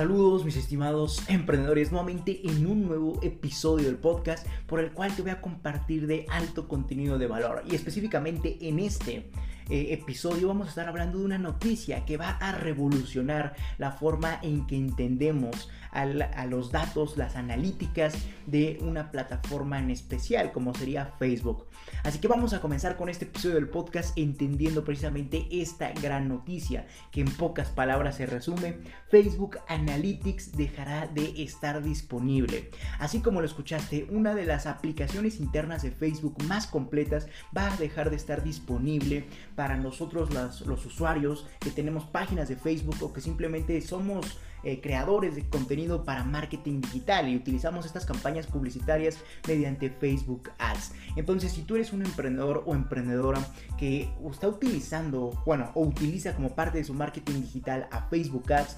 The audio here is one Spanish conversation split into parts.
Saludos mis estimados emprendedores nuevamente en un nuevo episodio del podcast por el cual te voy a compartir de alto contenido de valor. Y específicamente en este eh, episodio vamos a estar hablando de una noticia que va a revolucionar la forma en que entendemos a, los datos, las analíticas de una plataforma en especial como sería Facebook. Así que vamos a comenzar con este episodio del podcast entendiendo precisamente esta gran noticia que en pocas palabras se resume. Facebook Analytics dejará de estar disponible. Así como lo escuchaste, una de las aplicaciones internas de Facebook más completas va a dejar de estar disponible para nosotros los usuarios que tenemos páginas de Facebook o que simplemente somos eh, creadores de contenido para marketing digital y utilizamos estas campañas publicitarias mediante Facebook Ads. Entonces, si tú eres un emprendedor o emprendedora que está utilizando, bueno, o utiliza como parte de su marketing digital a Facebook Ads,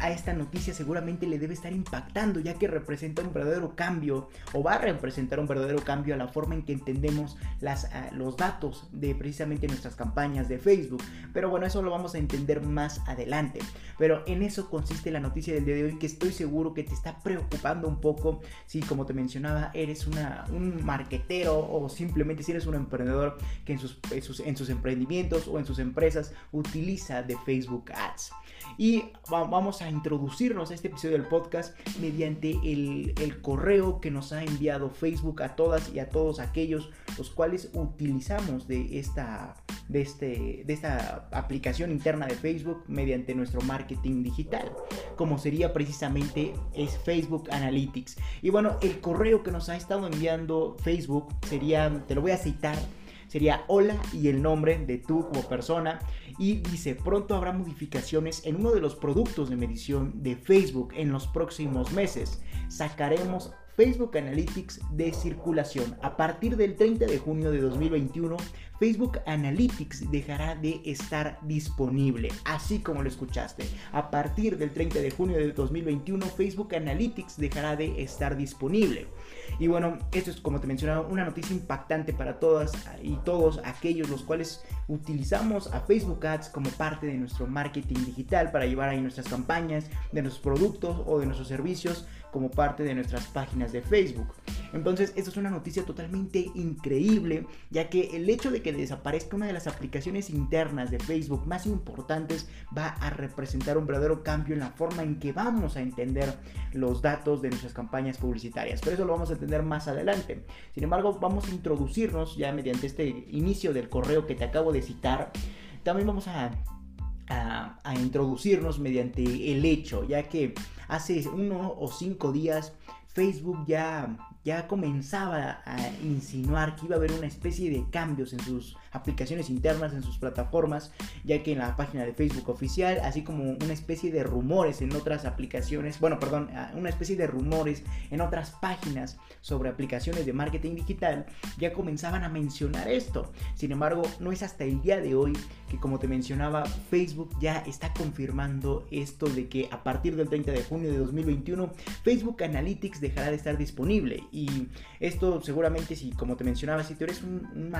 a esta noticia seguramente le debe estar impactando ya que representa un verdadero cambio o va a representar un verdadero cambio a la forma en que entendemos las, ah, los datos de precisamente nuestras campañas de Facebook. Pero bueno, eso lo vamos a entender más adelante. Pero en eso consiste la noticia del día de hoy que estoy seguro que te está preocupando un poco si como te mencionaba eres un marquetero o simplemente si eres un emprendedor que en sus, en sus, en sus emprendimientos o en sus empresas utiliza de Facebook Ads. Y vamos a introducirnos a este episodio del podcast mediante el, correo que nos ha enviado Facebook a todas y a todos aquellos los cuales utilizamos de esta, de, este, de esta aplicación interna de Facebook mediante nuestro marketing digital, como sería precisamente es Facebook Analytics. Y bueno, el correo que nos ha estado enviando Facebook sería, te lo voy a citar, sería hola y el nombre de tú como persona. Y dice, pronto habrá modificaciones en uno de los productos de medición de Facebook en los próximos meses. Sacaremos Facebook Analytics de circulación. A partir del 30 de junio de 2021, Facebook Analytics dejará de estar disponible, así como lo escuchaste. A partir del 30 de junio de 2021, Facebook Analytics dejará de estar disponible. Y bueno, esto es como te mencionaba, una noticia impactante para todas y todos aquellos los cuales utilizamos a Facebook Ads como parte de nuestro marketing digital para llevar ahí nuestras campañas, de nuestros productos o de nuestros servicios como parte de nuestras páginas de Facebook. Entonces, esto es una noticia totalmente increíble, ya que el hecho de que desaparezca una de las aplicaciones internas de Facebook más importantes va a representar un verdadero cambio en la forma en que vamos a entender los datos de nuestras campañas publicitarias. Pero eso lo vamos a entender más adelante. Sin embargo, vamos a introducirnos ya mediante este inicio del correo que te acabo de citar. También vamos a a, introducirnos mediante el hecho, ya que hace uno o cinco días Facebook ya, ya comenzaba a insinuar que iba a haber una especie de cambios en sus aplicaciones internas en sus plataformas, ya que en la página de Facebook oficial, así como una especie de rumores en otras aplicaciones, bueno, perdón, ah, una especie de rumores en otras páginas sobre aplicaciones de marketing digital, ya comenzaban a mencionar esto. Sin embargo, no es hasta el día de hoy que, como te mencionaba, Facebook ya está confirmando esto de que a partir del 30 de junio de 2021, Facebook Analytics dejará de estar disponible. Y esto seguramente, si como te mencionaba, si tú eres un, un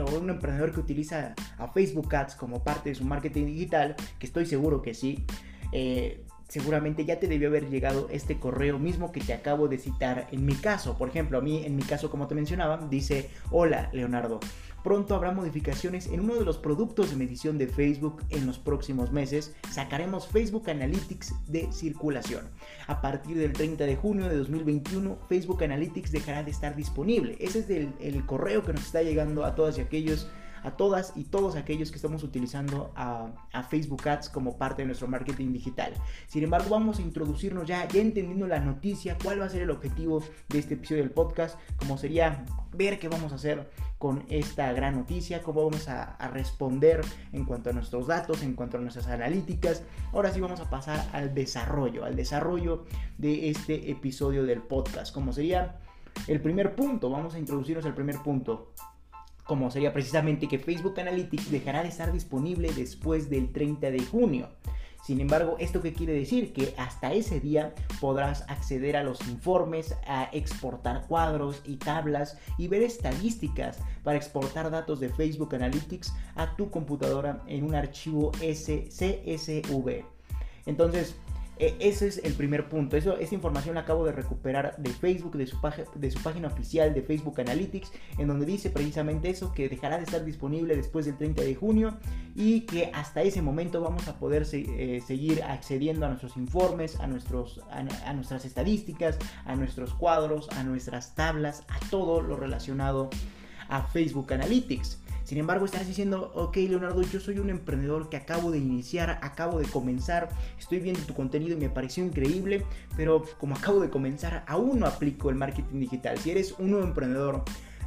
o un que utiliza a Facebook Ads como parte de su marketing digital, que estoy seguro que sí, eh, seguramente ya te debió haber llegado este correo mismo que te acabo de citar en mi caso. Por ejemplo, a mí, en mi caso, como te mencionaba, dice, hola Leonardo. Pronto habrá modificaciones en uno de los productos de medición de Facebook en los próximos meses. Sacaremos Facebook Analytics de circulación. A partir del 30 de junio de 2021, Facebook Analytics dejará de estar disponible. Ese es el, el correo que nos está llegando a todos y aquellos a todas y todos aquellos que estamos utilizando a, Facebook Ads como parte de nuestro marketing digital. Sin embargo, vamos a introducirnos ya, ya entendiendo la noticia, cuál va a ser el objetivo de este episodio del podcast, como sería ver qué vamos a hacer con esta gran noticia, cómo vamos a, a, responder en cuanto a nuestros datos, en cuanto a nuestras analíticas. Ahora sí vamos a pasar al desarrollo, al desarrollo de este episodio del podcast, como sería el primer punto. Vamos a introducirnos al primer punto como sería precisamente que Facebook Analytics dejará de estar disponible después del 30 de junio. Sin embargo, ¿esto qué quiere decir? Que hasta ese día podrás acceder a los informes, a exportar cuadros y tablas y ver estadísticas para exportar datos de Facebook Analytics a tu computadora en un archivo SCSV. Entonces, e, ese es el primer punto. Eso, esa información la acabo de recuperar de Facebook, de su, de su página oficial de Facebook Analytics, en donde dice precisamente eso, que dejará de estar disponible después del 30 de junio y que hasta ese momento vamos a poder eh, seguir accediendo a nuestros informes, a, nuestros, a nuestras estadísticas, a nuestros cuadros, a nuestras tablas, a todo lo relacionado a Facebook Analytics. Sin embargo, estás diciendo, ok Leonardo, yo soy un emprendedor que acabo de iniciar, acabo de comenzar, estoy viendo tu contenido y me pareció increíble, pero como acabo de comenzar, aún no aplico el marketing digital. Si eres un nuevo emprendedor,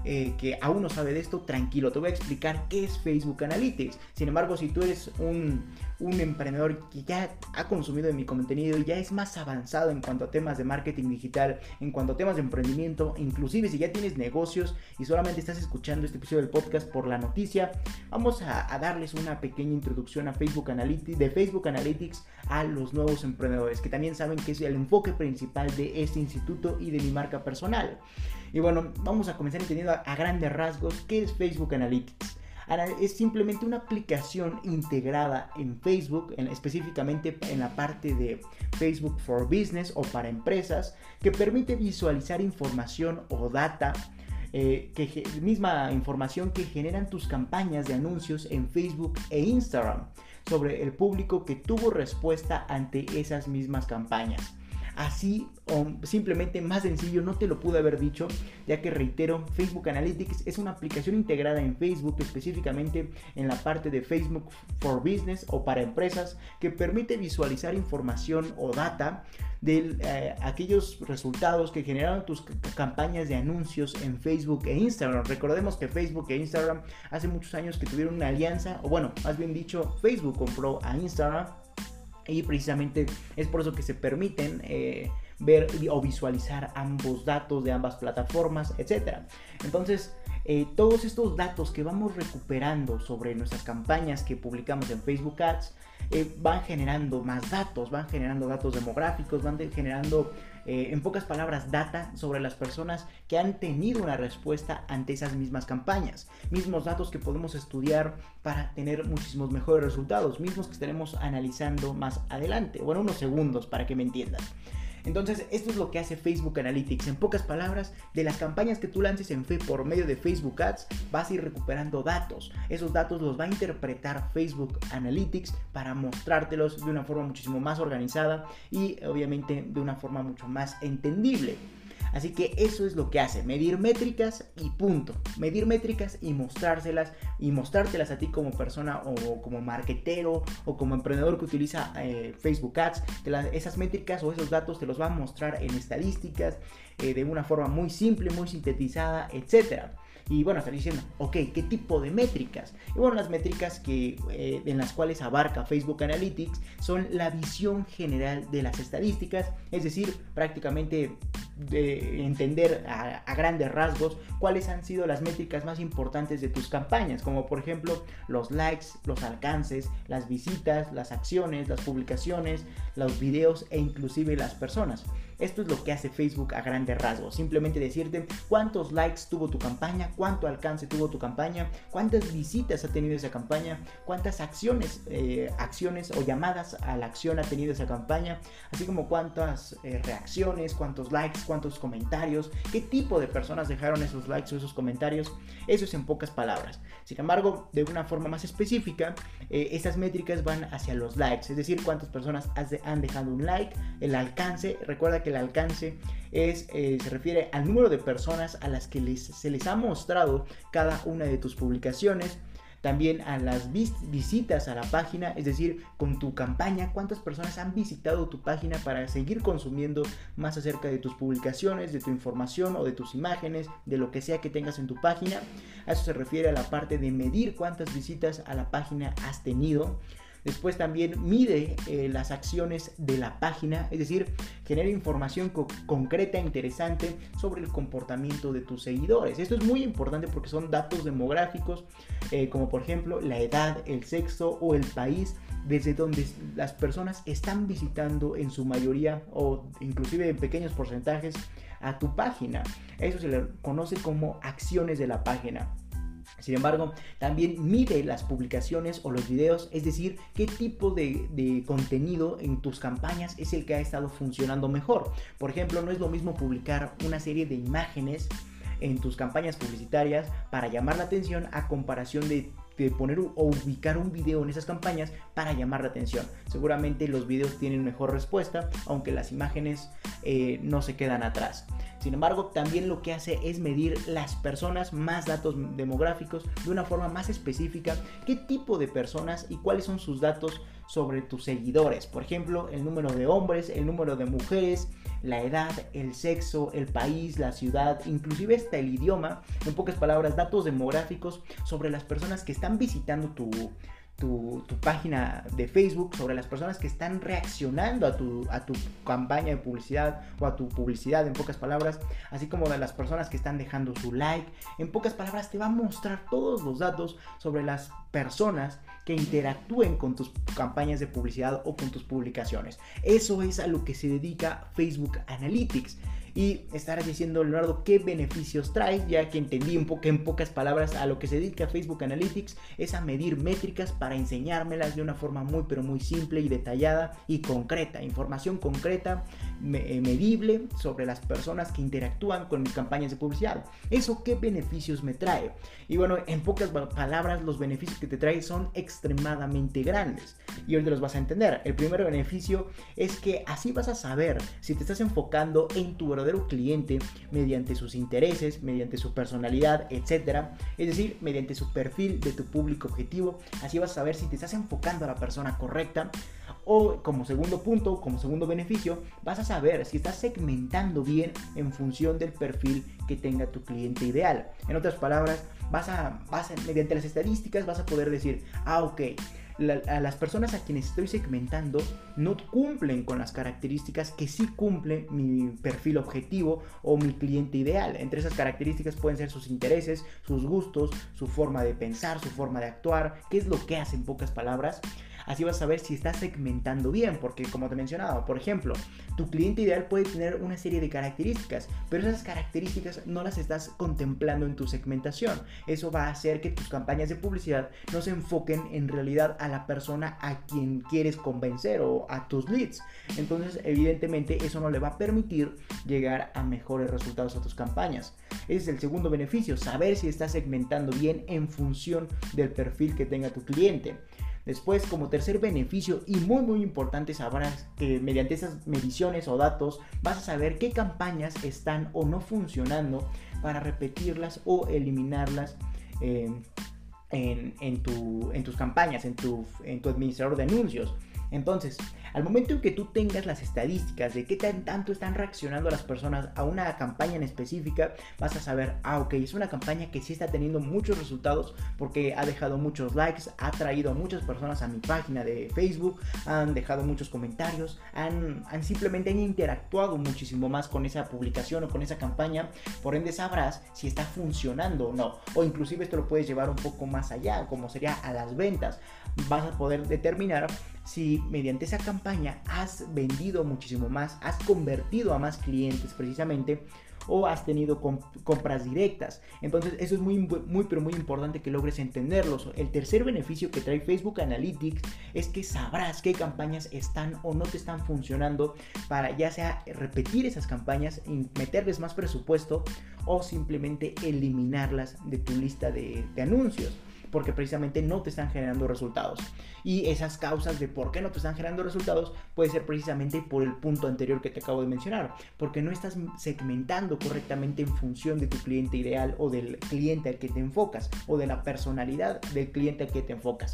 eh, que aún no sabe de esto, tranquilo, te voy a explicar qué es Facebook Analytics. Sin embargo, si tú eres un, un emprendedor que ya ha consumido de mi contenido y ya es más avanzado en cuanto a temas de marketing digital, en cuanto a temas de emprendimiento, inclusive si ya tienes negocios y solamente estás escuchando este episodio del podcast por la noticia, vamos a, a darles una pequeña introducción a Facebook Analytics, de Facebook Analytics a los nuevos emprendedores, que también saben que es el enfoque principal de este instituto y de mi marca personal. Y bueno, vamos a comenzar entendiendo a, grandes rasgos qué es Facebook Analytics. Es simplemente una aplicación integrada en Facebook, específicamente en la parte de Facebook for Business o para empresas, que permite visualizar información o data eh, misma información que generan tus campañas de anuncios en Facebook e Instagram sobre el público que tuvo respuesta ante esas mismas campañas. Así o simplemente más sencillo, no te lo pude haber dicho, ya que reitero, Facebook Analytics es una aplicación integrada en Facebook, específicamente en la parte de Facebook for Business o para empresas, que permite visualizar información o data de eh, aquellos resultados que generaron tus campañas de anuncios en Facebook e Instagram. Recordemos que Facebook e Instagram hace muchos años que tuvieron una alianza, o bueno, más bien dicho, Facebook compró a Instagram y precisamente es por eso que se permiten eh, ver o visualizar ambos datos de ambas plataformas, etc. Entonces, eh, todos estos datos que vamos recuperando sobre nuestras campañas que publicamos en Facebook Ads eh, van generando más datos, van generando datos demográficos, van generando eh, en pocas palabras, data sobre las personas que han tenido una respuesta ante esas mismas campañas. Mismos datos que podemos estudiar para tener muchísimos mejores resultados, mismos que estaremos analizando más adelante. Bueno, unos segundos para que me entiendan. Entonces, esto es lo que hace Facebook Analytics. En pocas palabras, de las campañas que tú lances en por medio de Facebook Ads, vas a ir recuperando datos. Esos datos los va a interpretar Facebook Analytics para mostrártelos de una forma muchísimo más organizada y obviamente de una forma mucho más entendible. Así que eso es lo que hace, medir métricas y punto. Medir métricas y mostrárselas y mostrártelas a ti como persona o como marketero o como emprendedor que utiliza eh, Facebook Ads. esas métricas o esos datos te los va a mostrar en estadísticas eh, de una forma muy simple, muy sintetizada, etcétera. Y bueno, están diciendo, ok, ¿qué tipo de métricas? Y bueno, las métricas que, eh, en las cuales abarca Facebook Analytics son la visión general de las estadísticas, es decir, prácticamente de entender a, grandes rasgos cuáles han sido las métricas más importantes de tus campañas, como por ejemplo los likes, los alcances, las visitas, las acciones, las publicaciones, los videos e inclusive las personas. Esto es lo que hace Facebook a grandes rasgos. Simplemente decirte cuántos likes tuvo tu campaña, cuánto alcance tuvo tu campaña, cuántas visitas ha tenido esa campaña, cuántas acciones, eh, acciones o llamadas a la acción ha tenido esa campaña, así como cuántas eh, reacciones, cuántos likes, cuántos comentarios, qué tipo de personas dejaron esos likes o esos comentarios. Eso es en pocas palabras. Sin embargo, de una forma más específica, eh, estas métricas van hacia los likes, es decir, cuántas personas han dejado un like, el alcance. Recuerda que el alcance es, eh, se refiere al número de personas a las que se les ha mostrado cada una de tus publicaciones. También a las visitas a la página, es decir, con tu campaña, cuántas personas han visitado tu página para seguir consumiendo más acerca de tus publicaciones, de tu información o de tus imágenes, de lo que sea que tengas en tu página. A eso se refiere a la parte de medir cuántas visitas a la página has tenido. Después también mide eh, las acciones de la página, es decir, genera información concreta e interesante sobre el comportamiento de tus seguidores. Esto es muy importante porque son datos demográficos, eh, como por ejemplo la edad, el sexo o el país desde donde las personas están visitando en su mayoría o inclusive en pequeños porcentajes a tu página. Eso se le conoce como acciones de la página. Sin embargo, también mide las publicaciones o los videos, es decir, qué tipo de, contenido en tus campañas es el que ha estado funcionando mejor. Por ejemplo, no es lo mismo publicar una serie de imágenes en tus campañas publicitarias para llamar la atención a comparación de poner o ubicar un video en esas campañas para llamar la atención. Seguramente los videos tienen mejor respuesta, aunque las imágenes eh, no se quedan atrás. Sin embargo, también lo que hace es medir las personas, más datos demográficos, de una forma más específica, qué tipo de personas y cuáles son sus datos sobre tus seguidores. Por ejemplo, el número de hombres, el número de mujeres, la edad, el sexo, el país, la ciudad, inclusive hasta el idioma. En pocas palabras, datos demográficos sobre las personas que están visitando tu, tu, página de Facebook, sobre las personas que están reaccionando a tu, a tu campaña de publicidad o a tu publicidad, en pocas palabras, así como de las personas que están dejando su like. En pocas palabras, te va a mostrar todos los datos sobre las personas que interactúen con tus campañas de publicidad o con tus publicaciones. Eso es a lo que se dedica Facebook Analytics y estarás diciendo, Leonardo, qué beneficios trae, ya que entendí un poco en pocas palabras a lo que se dedica Facebook Analytics, es a medir métricas para enseñármelas de una forma muy pero muy simple y detallada y concreta, información concreta, eh, medible sobre las personas que interactúan con mis campañas de publicidad. ¿Eso qué beneficios me trae? Y bueno, en pocas palabras, los beneficios que te trae son extremadamente grandes y hoy te los vas a entender. El primer beneficio es que así vas a saber si te estás enfocando en tu verdadero cliente mediante sus intereses, mediante su personalidad, etcétera. Es decir, mediante su perfil de tu público objetivo. Así vas a saber si te estás enfocando a la persona correcta. O como segundo punto, como segundo beneficio, vas a saber si estás segmentando bien en función del perfil que tenga tu cliente ideal. En otras palabras, vas a, vas a mediante las estadísticas vas a poder decir, ah, ok, a las personas a quienes estoy segmentando no cumplen con las características que sí cumple mi perfil objetivo o mi cliente ideal. Entre esas características pueden ser sus intereses, sus gustos, su forma de pensar, su forma de actuar, qué es lo que hace en pocas palabras. Así vas a saber si estás segmentando bien, porque como te mencionaba, por ejemplo, tu cliente ideal puede tener una serie de características, pero esas características no las estás contemplando en tu segmentación. Eso va a hacer que tus campañas de publicidad no se enfoquen en realidad a la persona a quien quieres convencer o a tus leads. Entonces, evidentemente, eso no le va a permitir llegar a mejores resultados a tus campañas. Ese es el segundo beneficio, saber si estás segmentando bien en función del perfil que tenga tu cliente. Después, como tercer beneficio y muy muy importante, sabrás que mediante esas mediciones o datos vas a saber qué campañas están o no funcionando para repetirlas o eliminarlas. Eh, en, en, tus campañas, en tu, en tu administrador de anuncios. Entonces, al momento en que tú tengas las estadísticas de qué tan, tanto están reaccionando las personas a una campaña en específica, vas a saber, ah, ok, es una campaña que sí está teniendo muchos resultados porque ha dejado muchos likes, ha traído a muchas personas a mi página de Facebook, han dejado muchos comentarios, han, han simplemente han interactuado muchísimo más con esa publicación o con esa campaña, por ende sabrás si está funcionando o no, o inclusive esto lo puedes llevar un poco más allá, como sería a las ventas, vas a poder determinar si mediante esa campaña has vendido muchísimo más, has convertido a más clientes precisamente o has tenido compras directas. Entonces eso es muy, muy, pero muy importante que logres entenderlo. El tercer beneficio que trae Facebook Analytics es que sabrás qué campañas están o no te están funcionando para ya sea repetir esas campañas, meterles más presupuesto o simplemente eliminarlas de tu lista de anuncios porque precisamente no te están generando resultados. Y esas causas de por qué no te están generando resultados puede ser precisamente por el punto anterior que te acabo de mencionar, porque no estás segmentando correctamente en función de tu cliente ideal o del cliente al que te enfocas o de la personalidad del cliente al que te enfocas.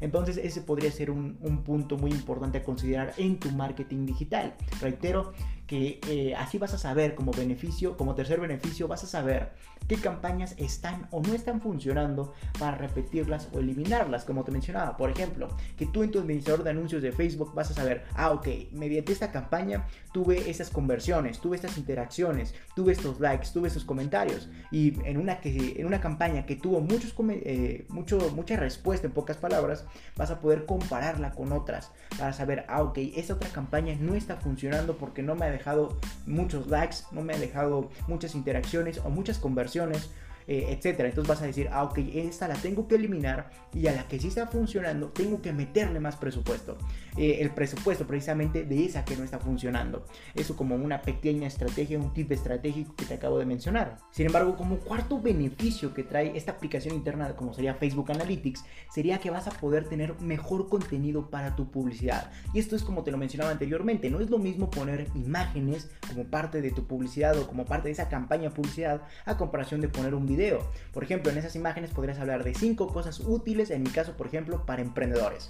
Entonces ese podría ser un, un punto muy importante a considerar en tu marketing digital. Reitero, que eh, así vas a saber como beneficio, como tercer beneficio, vas a saber qué campañas están o no están funcionando para repetirlas o eliminarlas, como te mencionaba. Por ejemplo, que tú en tu administrador de anuncios de Facebook vas a saber, ah, ok, mediante esta campaña tuve esas conversiones, tuve estas interacciones, tuve estos likes, tuve estos comentarios. Y en una, que, en una campaña que tuvo muchos, eh, mucho, mucha respuesta, en pocas palabras, vas a poder compararla con otras para saber, ah, ok, esta otra campaña no está funcionando porque no me dejado muchos likes, no me ha dejado muchas interacciones o muchas conversiones. Eh, etcétera. Entonces vas a decir, ah, ok, esta la tengo que eliminar y a la que sí está funcionando tengo que meterle más presupuesto. Eh, el presupuesto precisamente de esa que no está funcionando. Eso como una pequeña estrategia, un tip estratégico que te acabo de mencionar. Sin embargo, como cuarto beneficio que trae esta aplicación interna como sería Facebook Analytics, sería que vas a poder tener mejor contenido para tu publicidad. Y esto es como te lo mencionaba anteriormente, no es lo mismo poner imágenes como parte de tu publicidad o como parte de esa campaña publicidad a comparación de poner un video. Por ejemplo, en esas imágenes podrías hablar de cinco cosas útiles, en mi caso, por ejemplo, para emprendedores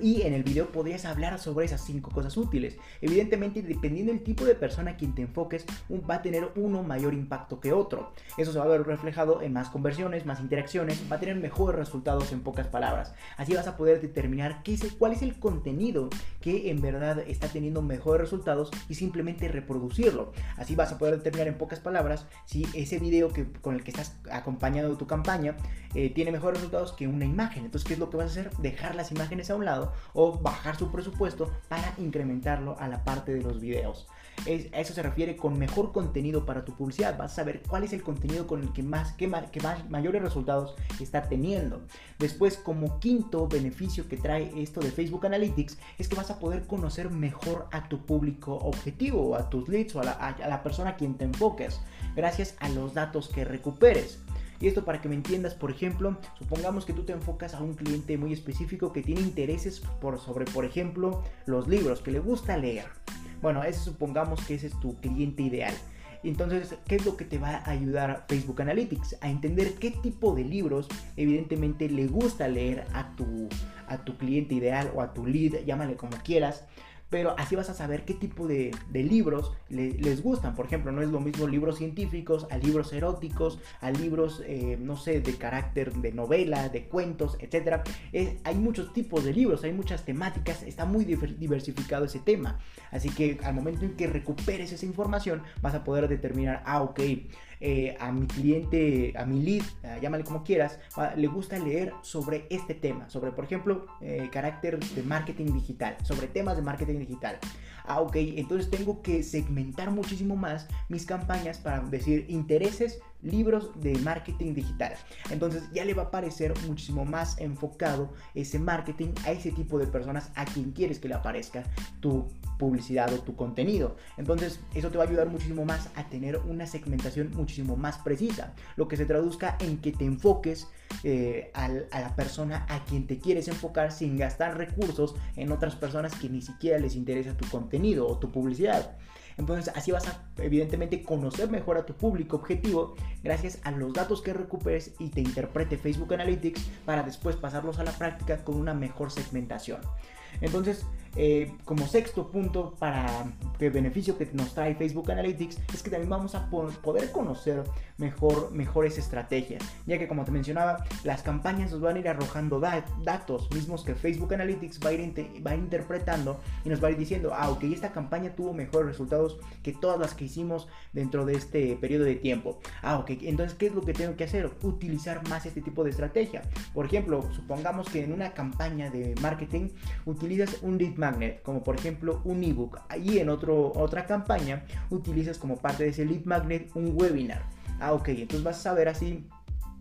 y en el video podrías hablar sobre esas cinco cosas útiles. Evidentemente, dependiendo del tipo de persona a quien te enfoques, va a tener uno mayor impacto que otro. Eso se va a ver reflejado en más conversiones, más interacciones, va a tener mejores resultados en pocas palabras. Así vas a poder determinar qué es cuál es el contenido que en verdad está teniendo mejores resultados y simplemente reproducirlo. Así vas a poder determinar en pocas palabras si ese video que, con el que estás acompañando tu campaña eh, tiene mejores resultados que una imagen. Entonces, ¿qué es lo que vas a hacer? Dejar las imágenes a un lado o bajar su presupuesto para incrementarlo a la parte de los videos. eso se refiere con mejor contenido para tu publicidad. Vas a saber cuál es el contenido con el que más, que, más mayores resultados está teniendo. Después, como quinto beneficio que trae esto de Facebook Analytics, es que vas a poder conocer mejor a tu público objetivo, a tus leads o a la, a la persona a quien te enfoques, gracias a los datos que recuperes. Y esto para que me entiendas, por ejemplo, supongamos que tú te enfocas a un cliente muy específico que tiene intereses por, sobre, por ejemplo, los libros, que le gusta leer. Bueno, ese supongamos que ese es tu cliente ideal. Entonces, ¿qué es lo que te va a ayudar Facebook Analytics? A entender qué tipo de libros evidentemente le gusta leer a tu, a tu cliente ideal o a tu lead, llámale como quieras pero así vas a saber qué tipo de, libros les gustan. Por ejemplo, no es lo mismo libros científicos a libros eróticos, a libros, eh, no sé, de carácter de novela, de cuentos, etc. hay muchos tipos de libros, hay muchas temáticas, está muy diversificado ese tema. Así que al momento en que recuperes esa información, vas a poder determinar, ah, ok, eh, a mi cliente, a mi lead, eh, llámale como quieras, le gusta leer sobre este tema, sobre por ejemplo eh, carácter de marketing digital, sobre temas de marketing digital. Ah, ok, entonces tengo que segmentar muchísimo más mis campañas para decir intereses, libros de marketing digital. Entonces ya le va a parecer muchísimo más enfocado ese marketing a ese tipo de personas a quien quieres que le aparezca tu publicidad o tu contenido. Entonces eso te va a ayudar muchísimo más a tener una segmentación muchísimo más precisa, lo que se traduzca en que te enfoques eh, a la persona a quien te quieres enfocar sin gastar recursos en otras personas que ni siquiera les interesa tu contenido o tu publicidad. Entonces así vas a evidentemente conocer mejor a tu público objetivo gracias a los datos que recuperes y te interprete Facebook Analytics para después pasarlos a la práctica con una mejor segmentación. Entonces, eh, como sexto punto para el beneficio que nos trae Facebook Analytics es que también vamos a poder conocer mejor mejores estrategias, ya que como te mencionaba, las campañas nos van a ir arrojando datos mismos que Facebook Analytics va a, ir va interpretando y nos va a ir diciendo, ah, ok, esta campaña tuvo mejores resultados que todas las que hicimos dentro de este periodo de tiempo. Ah, ok, entonces, ¿qué es lo que tengo que hacer? Utilizar más este tipo de estrategia. Por ejemplo, supongamos que en una campaña de marketing utilizas un lead como por ejemplo un ebook. Ahí en otro, otra campaña utilizas como parte de ese lead magnet un webinar. Ah, ok, entonces vas a saber así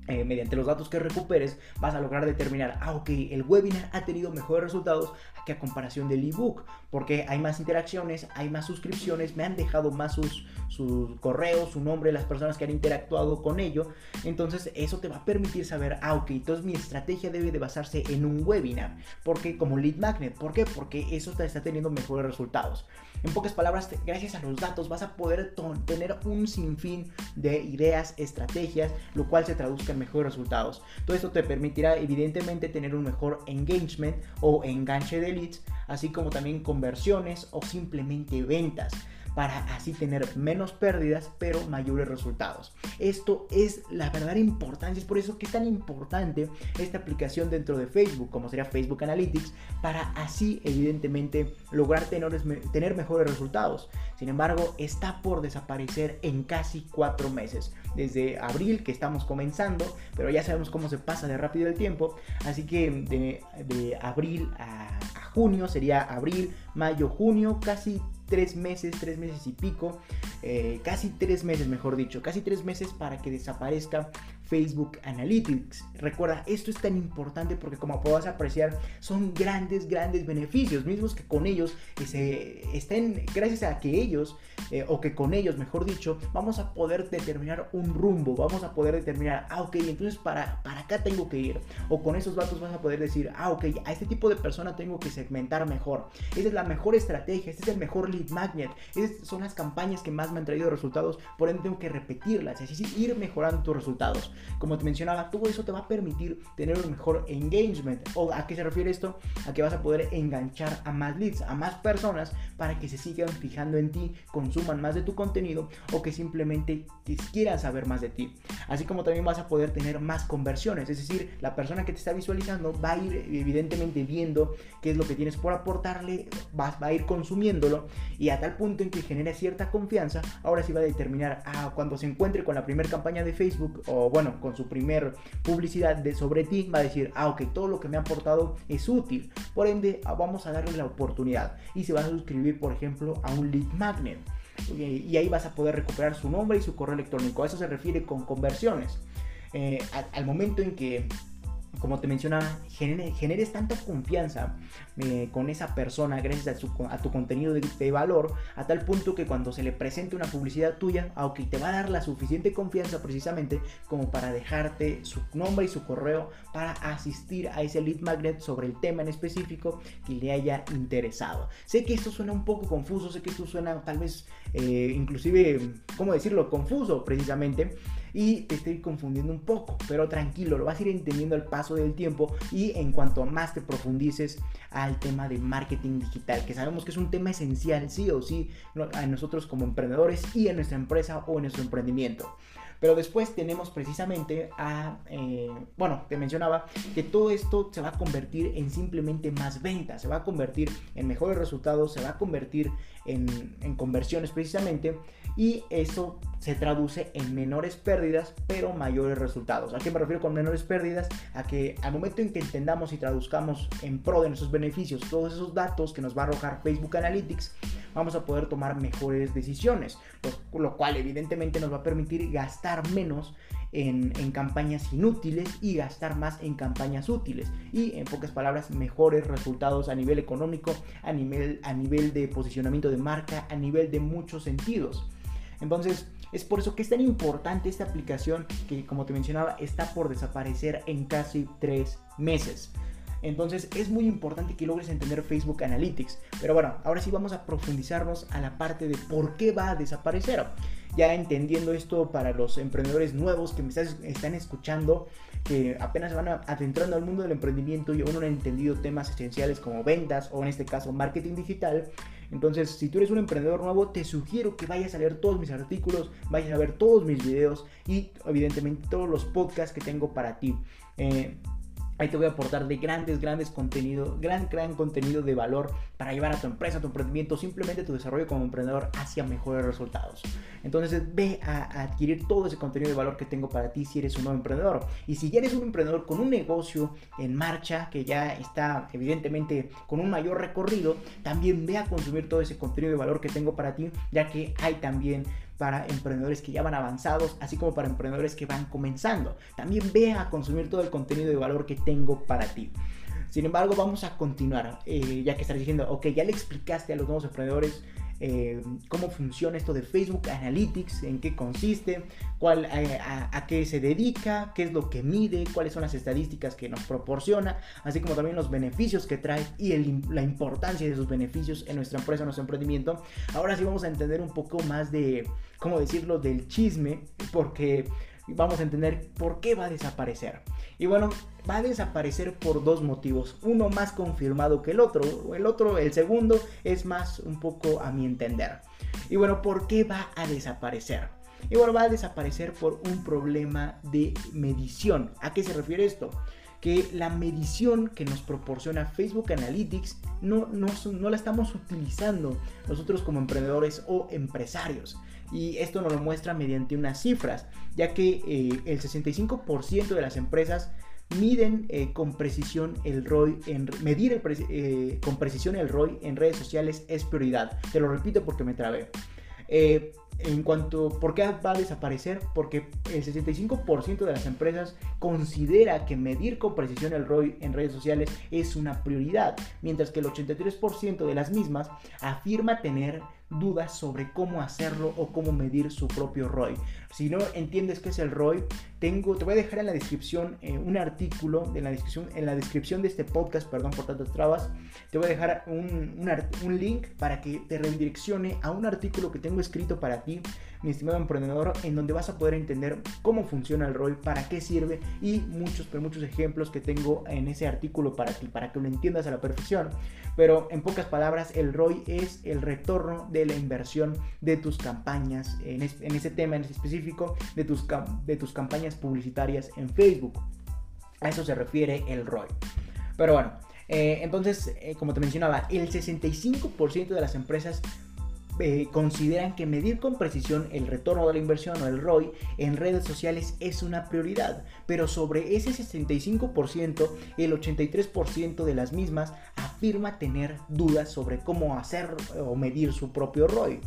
eh, mediante los datos que recuperes, vas a lograr determinar, ah, ok, el webinar ha tenido mejores resultados que a comparación del ebook, porque hay más interacciones, hay más suscripciones, me han dejado más sus, sus correos, su nombre, las personas que han interactuado con ello, entonces eso te va a permitir saber, ah, ok, entonces mi estrategia debe de basarse en un webinar, porque como lead magnet, ¿por qué? Porque eso te está teniendo mejores resultados. En pocas palabras, gracias a los datos vas a poder tener un sinfín de ideas, estrategias, lo cual se traduzca en mejores resultados. Todo esto te permitirá evidentemente tener un mejor engagement o enganche de leads, así como también conversiones o simplemente ventas para así tener menos pérdidas pero mayores resultados. Esto es la verdadera importancia, es por eso que es tan importante esta aplicación dentro de Facebook, como sería Facebook Analytics, para así evidentemente lograr tener, mejores resultados. Sin embargo, está por desaparecer en casi cuatro meses. Desde abril que estamos comenzando, pero ya sabemos cómo se pasa de rápido el tiempo. Así que de, abril a, a junio sería abril, mayo, junio, casi tres meses, tres meses y pico, eh, casi tres meses mejor dicho, casi tres meses para que desaparezca Facebook Analytics. Recuerda, esto es tan importante porque como puedas apreciar, son grandes, grandes beneficios, mismos que con ellos se estén, gracias a que ellos, eh, o que con ellos, mejor dicho, vamos a poder determinar un rumbo, vamos a poder determinar, ah, ok, entonces para, para acá tengo que ir. O con esos datos vas a poder decir, ah, ok, a este tipo de persona tengo que segmentar mejor. Esa es la mejor estrategia, este es el mejor lead magnet, esas son las campañas que más me han traído resultados, por ende tengo que repetirlas y así ir mejorando tus resultados. Como te mencionaba, todo eso te va a permitir tener un mejor engagement. ¿O a qué se refiere esto? A que vas a poder enganchar a más leads, a más personas para que se sigan fijando en ti, consuman más de tu contenido o que simplemente quieran saber más de ti. Así como también vas a poder tener más conversiones, es decir, la persona que te está visualizando va a ir evidentemente viendo qué es lo que tienes por aportarle, va, a ir consumiéndolo y a tal punto en que genere cierta confianza, ahora sí va a determinar, ah, cuando se encuentre con la primera campaña de Facebook o bueno, con su primer publicidad de sobre ti, va a decir, ah, ok, todo lo que me ha aportado es útil, por ende ah, vamos a darle la oportunidad y se va a suscribir, por ejemplo, a un lead magnet y ahí vas a poder recuperar su nombre y su correo electrónico. A eso se refiere con conversiones. Eh, al, momento en que como te mencionaba, generes tanta confianza eh, con esa persona gracias a, tu contenido de, valor, a tal punto que cuando se le presente una publicidad tuya, aunque te va a dar la suficiente confianza precisamente como para dejarte su nombre y su correo para asistir a ese lead magnet sobre el tema en específico que le haya interesado. Sé que esto suena un poco confuso, sé que esto suena tal vez eh, inclusive, ¿cómo decirlo?, confuso precisamente y te estoy confundiendo un poco, pero tranquilo, lo vas a ir entendiendo al paso del tiempo y en cuanto más te profundices al tema de marketing digital, que sabemos que es un tema esencial, sí o sí, a nosotros como emprendedores y en nuestra empresa o en nuestro emprendimiento. Pero después tenemos precisamente a, eh, bueno, te mencionaba que todo esto se va a convertir en simplemente más ventas, se va a convertir en mejores resultados, se va a convertir en, en conversiones precisamente y eso se traduce en menores pérdidas pero mayores resultados. ¿A qué me refiero con menores pérdidas? A que al momento en que entendamos y traduzcamos en pro de nuestros beneficios todos esos datos que nos va a arrojar Facebook Analytics, vamos a poder tomar mejores decisiones, lo, cual evidentemente nos va a permitir gastar menos en, campañas inútiles y gastar más en campañas útiles. Y en pocas palabras, mejores resultados a nivel económico, a nivel, a nivel de posicionamiento de marca, a nivel de muchos sentidos. Entonces, es por eso que es tan importante esta aplicación que, como te mencionaba, está por desaparecer en casi tres meses. Entonces es muy importante que logres entender Facebook Analytics. Pero bueno, ahora sí vamos a profundizarnos a la parte de por qué va a desaparecer. Ya entendiendo esto para los emprendedores nuevos que me están escuchando, que apenas van adentrando al mundo del emprendimiento y aún no han entendido temas esenciales como ventas o en este caso marketing digital, entonces, si tú eres un emprendedor nuevo, te sugiero que vayas a leer todos mis artículos, vayas a ver todos mis videos y evidentemente todos los podcasts que tengo para ti. Eh, Ahí te voy a aportar de grandes, grandes contenido, gran, gran contenido de valor para llevar a tu empresa, a tu emprendimiento, simplemente tu desarrollo como emprendedor hacia mejores resultados. Entonces ve a, adquirir todo ese contenido de valor que tengo para ti si eres un nuevo emprendedor. Y si ya eres un emprendedor con un negocio en marcha, que ya está evidentemente con un mayor recorrido, también ve a consumir todo ese contenido de valor que tengo para ti, ya que hay también para emprendedores que ya van avanzados, así como para emprendedores que van comenzando. También ve a consumir todo el contenido de valor que tengo para ti. Sin embargo, vamos a continuar, eh, ya que estás diciendo, ok, ya le explicaste a los nuevos emprendedores eh, cómo funciona esto de Facebook Analytics, en qué consiste, eh, a, qué se dedica, qué es lo que mide, cuáles son las estadísticas que nos proporciona, así como también los beneficios que trae y la importancia de esos beneficios en nuestra empresa, en nuestro emprendimiento. Ahora sí vamos a entender un poco más de, ¿cómo decirlo?, del chisme, porque vamos a entender por qué va a desaparecer. Y bueno, va a desaparecer por dos motivos, uno más confirmado que el otro, el otro, el segundo, es más un poco a mi entender. Y bueno, ¿por qué va a desaparecer? Y bueno, va a desaparecer por un problema de medición. ¿A qué se refiere esto? que la medición que nos proporciona Facebook Analytics no, no, no, la estamos utilizando nosotros como emprendedores o empresarios y esto nos lo muestra mediante unas cifras, ya que eh, el 65% de las empresas miden eh, con precisión el ROI en medir eh, con precisión el ROI en redes sociales es prioridad. Te lo repito porque me trabé. En cuanto, ¿por qué va a desaparecer? Porque el 65% de las empresas considera que medir con precisión el ROI en redes sociales es una prioridad, mientras que el 83% de las mismas afirma tener dudas sobre cómo hacerlo o cómo medir su propio ROI. Si no entiendes qué es el ROI, tengo, te voy a dejar en la descripción eh, un artículo, en la, descripción, en la descripción de este podcast, perdón por tantas trabas, te voy a dejar un, un link para que te redireccione a un artículo que tengo escrito para ti mi estimado emprendedor, en donde vas a poder entender cómo funciona el ROI, para qué sirve y muchos, pero muchos ejemplos que tengo en ese artículo para ti, para que lo entiendas a la perfección. Pero en pocas palabras, el ROI es el retorno de la inversión de tus campañas, en, ese tema en específico, de tus, de tus campañas publicitarias en Facebook. A eso se refiere el ROI. Pero bueno, eh, entonces, eh, como te mencionaba, el 65% de las empresas eh, consideran que medir con precisión el retorno de la inversión o el ROI en redes sociales es una prioridad, pero sobre ese 65%, el 83% de las mismas afirma tener dudas sobre cómo hacer o medir su propio ROI.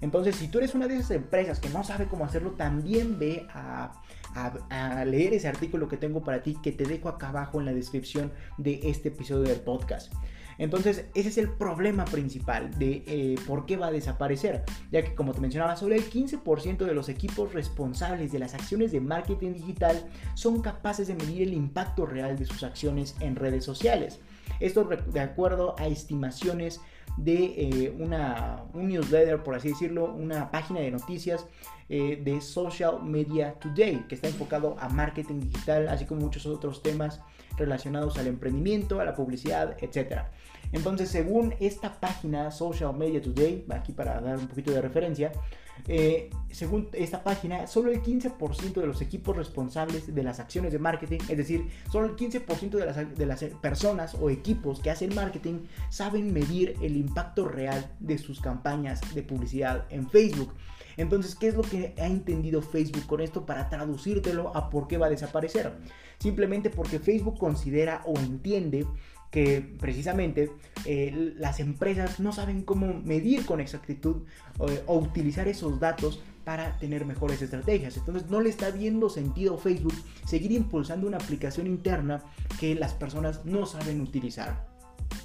Entonces, si tú eres una de esas empresas que no sabe cómo hacerlo, también ve a, leer ese artículo que tengo para ti que te dejo acá abajo en la descripción de este episodio del podcast. Entonces, ese es el problema principal de eh, por qué va a desaparecer, ya que como te mencionaba, solo el 15% de los equipos responsables de las acciones de marketing digital son capaces de medir el impacto real de sus acciones en redes sociales. Esto de acuerdo a estimaciones de eh, una, un newsletter, por así decirlo, una página de noticias eh, de Social Media Today, que está enfocado a marketing digital, así como muchos otros temas relacionados al emprendimiento, a la publicidad, etc. Entonces, según esta página Social Media Today, aquí para dar un poquito de referencia, eh, según esta página, solo el 15% de los equipos responsables de las acciones de marketing, es decir, solo el 15% de las, de las personas o equipos que hacen marketing saben medir el impacto real de sus campañas de publicidad en Facebook. Entonces, ¿qué es lo que ha entendido Facebook con esto para traducírtelo a por qué va a desaparecer? Simplemente porque Facebook considera o entiende que precisamente eh, las empresas no saben cómo medir con exactitud o, utilizar esos datos para tener mejores estrategias. Entonces no le está viendo sentido Facebook seguir impulsando una aplicación interna que las personas no saben utilizar.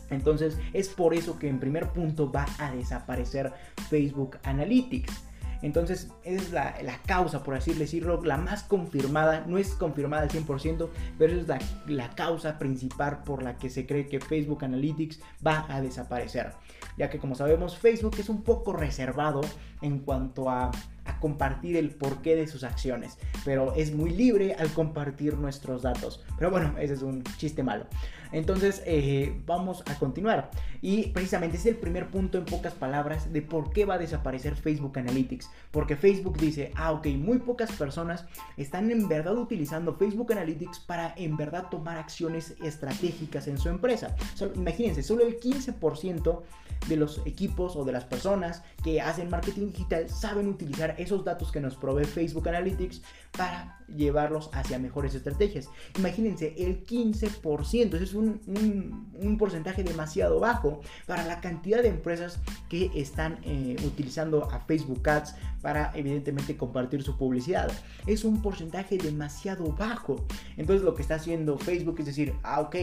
Entonces es por eso que en primer punto va a desaparecer Facebook Analytics. Entonces, es la, causa, por así decirlo, la más confirmada. No es confirmada al 100%, pero es la, la causa principal por la que se cree que Facebook Analytics va a desaparecer. Ya que, como sabemos, Facebook es un poco reservado en cuanto a a compartir el porqué de sus acciones, pero es muy libre al compartir nuestros datos. Pero bueno, ese es un chiste malo. Entonces, eh, vamos a continuar. Y precisamente es el primer punto en pocas palabras de por qué va a desaparecer Facebook Analytics. Porque Facebook dice, ah, ok, muy pocas personas están en verdad utilizando Facebook Analytics para en verdad tomar acciones estratégicas en su empresa. imagínense, solo el 15% de los equipos o de las personas que hacen marketing digital saben utilizar esos datos que nos provee Facebook Analytics para llevarlos hacia mejores estrategias. Imagínense, el 15%, eso es un, un, porcentaje demasiado bajo para la cantidad de empresas que están eh, utilizando a Facebook Ads para evidentemente compartir su publicidad. Es un porcentaje demasiado bajo. Entonces lo que está haciendo Facebook es decir, ah, ok,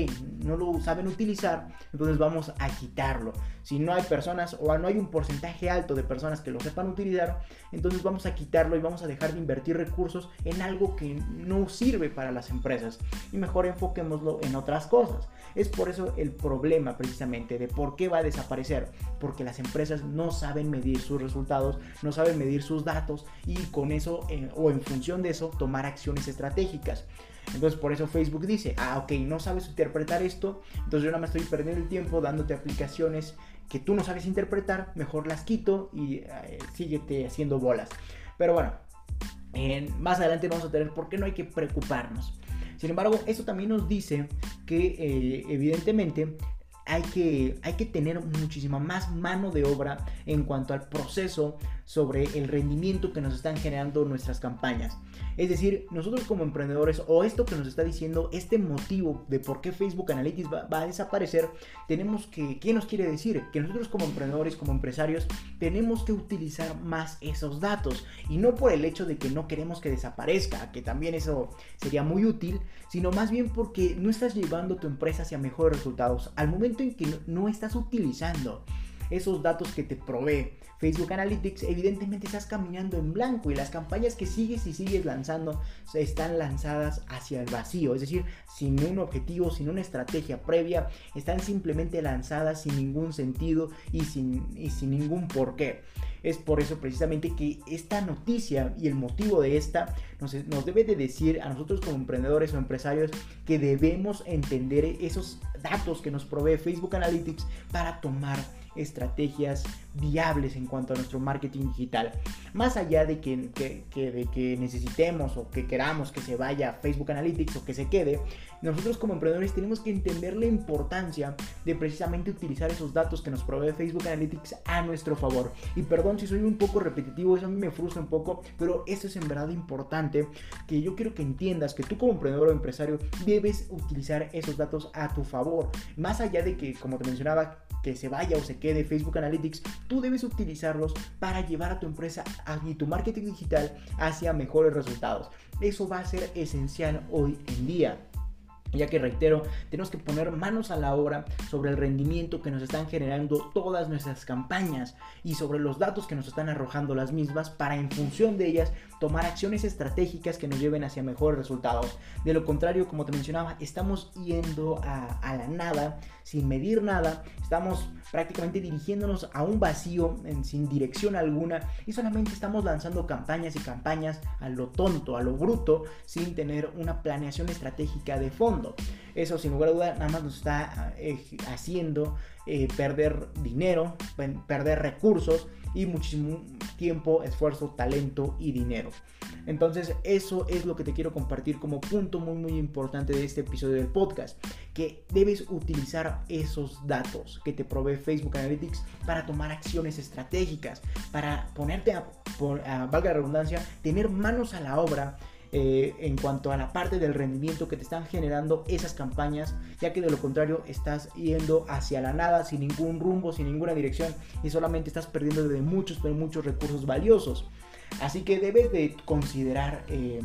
no lo saben utilizar, entonces vamos a quitarlo. Si no hay personas o no hay un porcentaje alto de personas que lo sepan utilizar, entonces vamos a quitarlo y vamos a dejar de invertir recursos en algo que no sirve para las empresas y mejor enfoquémoslo en otras cosas. Es por eso el problema precisamente de por qué va a desaparecer, porque las empresas no saben medir sus resultados, no saben medir sus datos y con eso eh, o en función de eso tomar acciones estratégicas. Entonces por eso Facebook dice, ah, ok, no sabes interpretar esto, entonces yo nada más estoy perdiendo el tiempo dándote aplicaciones que tú no sabes interpretar, mejor las quito y eh, síguete haciendo bolas. Pero bueno, más adelante vamos a tener por qué no hay que preocuparnos. Sin embargo, eso también nos dice que eh, evidentemente hay que, hay que tener muchísima más mano de obra en cuanto al proceso sobre el rendimiento que nos están generando nuestras campañas. Es decir, nosotros como emprendedores o esto que nos está diciendo, este motivo de por qué Facebook Analytics va, a desaparecer, tenemos que, ¿qué nos quiere decir? Que nosotros como emprendedores, como empresarios, tenemos que utilizar más esos datos. Y no por el hecho de que no queremos que desaparezca, que también eso sería muy útil, sino más bien porque no estás llevando tu empresa hacia mejores resultados. Al momento en que no estás utilizando esos datos que te provee Facebook Analytics, evidentemente estás caminando en blanco y las campañas que sigues y sigues lanzando están lanzadas hacia el vacío, es decir, sin un objetivo, sin una estrategia previa, están simplemente lanzadas sin ningún sentido y sin, y sin ningún porqué. Es por eso precisamente que esta noticia y el motivo de esta nos, nos, debe de decir a nosotros como emprendedores o empresarios que debemos entender esos datos que nos provee Facebook Analytics para tomar estrategias viables en cuanto a nuestro marketing digital. Más allá de que, de que necesitemos o que queramos que se vaya Facebook Analytics o que se quede, nosotros como emprendedores tenemos que entender la importancia de precisamente utilizar esos datos que nos provee Facebook Analytics a nuestro favor. Y perdón si soy un poco repetitivo, eso a mí me frustra un poco, pero eso es en verdad importante que yo quiero que entiendas que tú como emprendedor o empresario debes utilizar esos datos a tu favor. Más allá de que, como te mencionaba, que se vaya o se quede Facebook Analytics, tú debes utilizarlos para llevar a tu empresa y tu marketing digital hacia mejores resultados. Eso va a ser esencial hoy en día ya que reitero, tenemos que poner manos a la obra sobre el rendimiento que nos están generando todas nuestras campañas y sobre los datos que nos están arrojando las mismas para en función de ellas tomar acciones estratégicas que nos lleven hacia mejores resultados. De lo contrario, como te mencionaba, estamos yendo a, la nada, sin medir nada, estamos prácticamente dirigiéndonos a un vacío sin dirección alguna y solamente estamos lanzando campañas y campañas a lo tonto, a lo bruto, sin tener una planeación estratégica de fondo. Eso sin lugar a duda nada más nos está eh, haciendo eh, perder dinero, perder recursos y muchísimo tiempo, esfuerzo, talento y dinero. Entonces eso es lo que te quiero compartir como punto muy muy importante de este episodio del podcast, que debes utilizar esos datos que te provee Facebook Analytics para tomar acciones estratégicas, para ponerte a, a valga la redundancia, tener manos a la obra eh, en cuanto a la parte del rendimiento que te están generando esas campañas, ya que de lo contrario estás yendo hacia la nada sin ningún rumbo, sin ninguna dirección y solamente estás perdiendo de muchos, pero muchos recursos valiosos. Así que debes de considerar... Eh,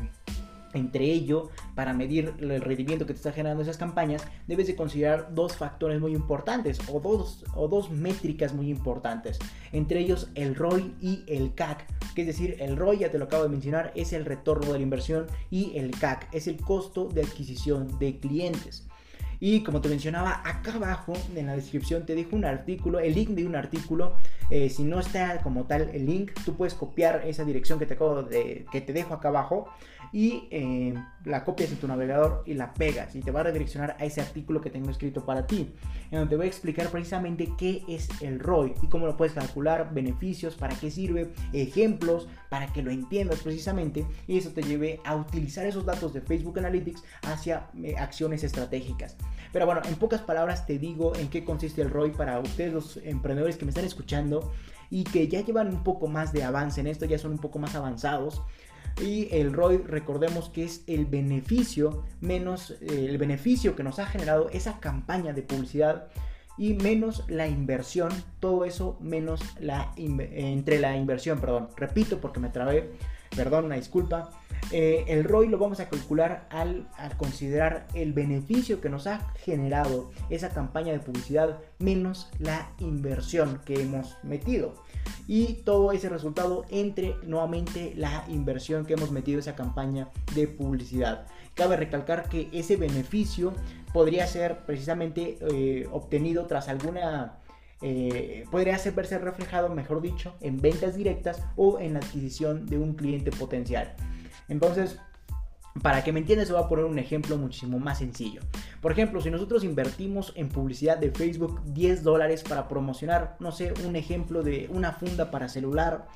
entre ello, para medir el rendimiento que te está generando esas campañas, debes de considerar dos factores muy importantes o dos, o dos métricas muy importantes. Entre ellos el ROI y el CAC. Que es decir, el ROI, ya te lo acabo de mencionar, es el retorno de la inversión y el CAC es el costo de adquisición de clientes. Y como te mencionaba, acá abajo en la descripción te dejo un artículo, el link de un artículo. Eh, si no está como tal el link, tú puedes copiar esa dirección que te acabo de, que te dejo acá abajo y eh, la copias en tu navegador y la pegas y te va a redireccionar a ese artículo que tengo escrito para ti, en donde te voy a explicar precisamente qué es el ROI y cómo lo puedes calcular, beneficios, para qué sirve, ejemplos, para que lo entiendas precisamente y eso te lleve a utilizar esos datos de Facebook Analytics hacia eh, acciones estratégicas. Pero bueno, en pocas palabras te digo en qué consiste el ROI para ustedes los emprendedores que me están escuchando y que ya llevan un poco más de avance en esto, ya son un poco más avanzados. Y el ROI, recordemos que es el beneficio menos eh, el beneficio que nos ha generado esa campaña de publicidad y menos la inversión, todo eso menos la entre la inversión, perdón, repito porque me trabé, perdón, una disculpa. Eh, el ROI lo vamos a calcular al, considerar el beneficio que nos ha generado esa campaña de publicidad menos la inversión que hemos metido y todo ese resultado entre nuevamente la inversión que hemos metido esa campaña de publicidad. Cabe recalcar que ese beneficio podría ser precisamente eh, obtenido tras alguna eh, podría verse reflejado, mejor dicho, en ventas directas o en la adquisición de un cliente potencial. Entonces, para que me entiendas, voy a poner un ejemplo muchísimo más sencillo. Por ejemplo, si nosotros invertimos en publicidad de Facebook 10 dólares para promocionar, no sé, un ejemplo de una funda para celular,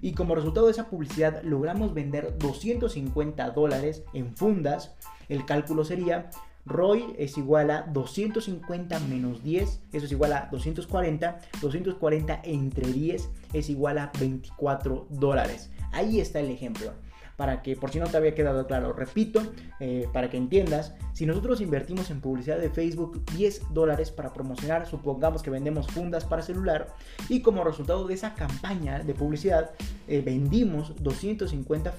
y como resultado de esa publicidad logramos vender 250 dólares en fundas, el cálculo sería ROI es igual a 250 menos 10, eso es igual a 240. 240 entre 10 es igual a 24 dólares. Ahí está el ejemplo para que, por si no te había quedado claro, repito, eh, para que entiendas, si nosotros invertimos en publicidad de Facebook 10 dólares para promocionar, supongamos que vendemos fundas para celular, y como resultado de esa campaña de publicidad eh, vendimos 250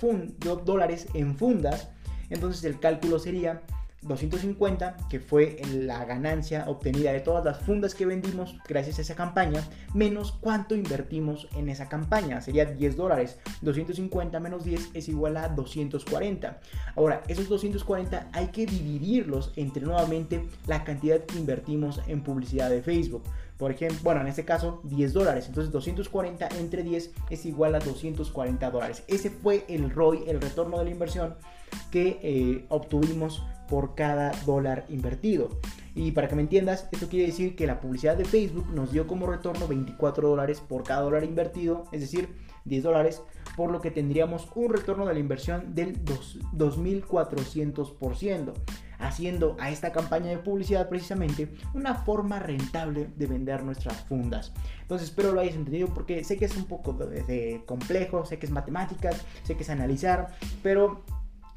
dólares en fundas, entonces el cálculo sería 250, que fue la ganancia obtenida de todas las fundas que vendimos gracias a esa campaña, menos cuánto invertimos en esa campaña, sería 10 dólares. 250 menos 10 es igual a 240. Ahora, esos 240 hay que dividirlos entre nuevamente la cantidad que invertimos en publicidad de Facebook. Por ejemplo, bueno, en este caso 10 dólares. Entonces 240 entre 10 es igual a 240 dólares. Ese fue el ROI, el retorno de la inversión que eh, obtuvimos por cada dólar invertido. Y para que me entiendas, esto quiere decir que la publicidad de Facebook nos dio como retorno 24 dólares por cada dólar invertido, es decir, 10 dólares, por lo que tendríamos un retorno de la inversión del 2400%, haciendo a esta campaña de publicidad precisamente una forma rentable de vender nuestras fundas. Entonces espero lo hayas entendido porque sé que es un poco de complejo, sé que es matemáticas, sé que es analizar, pero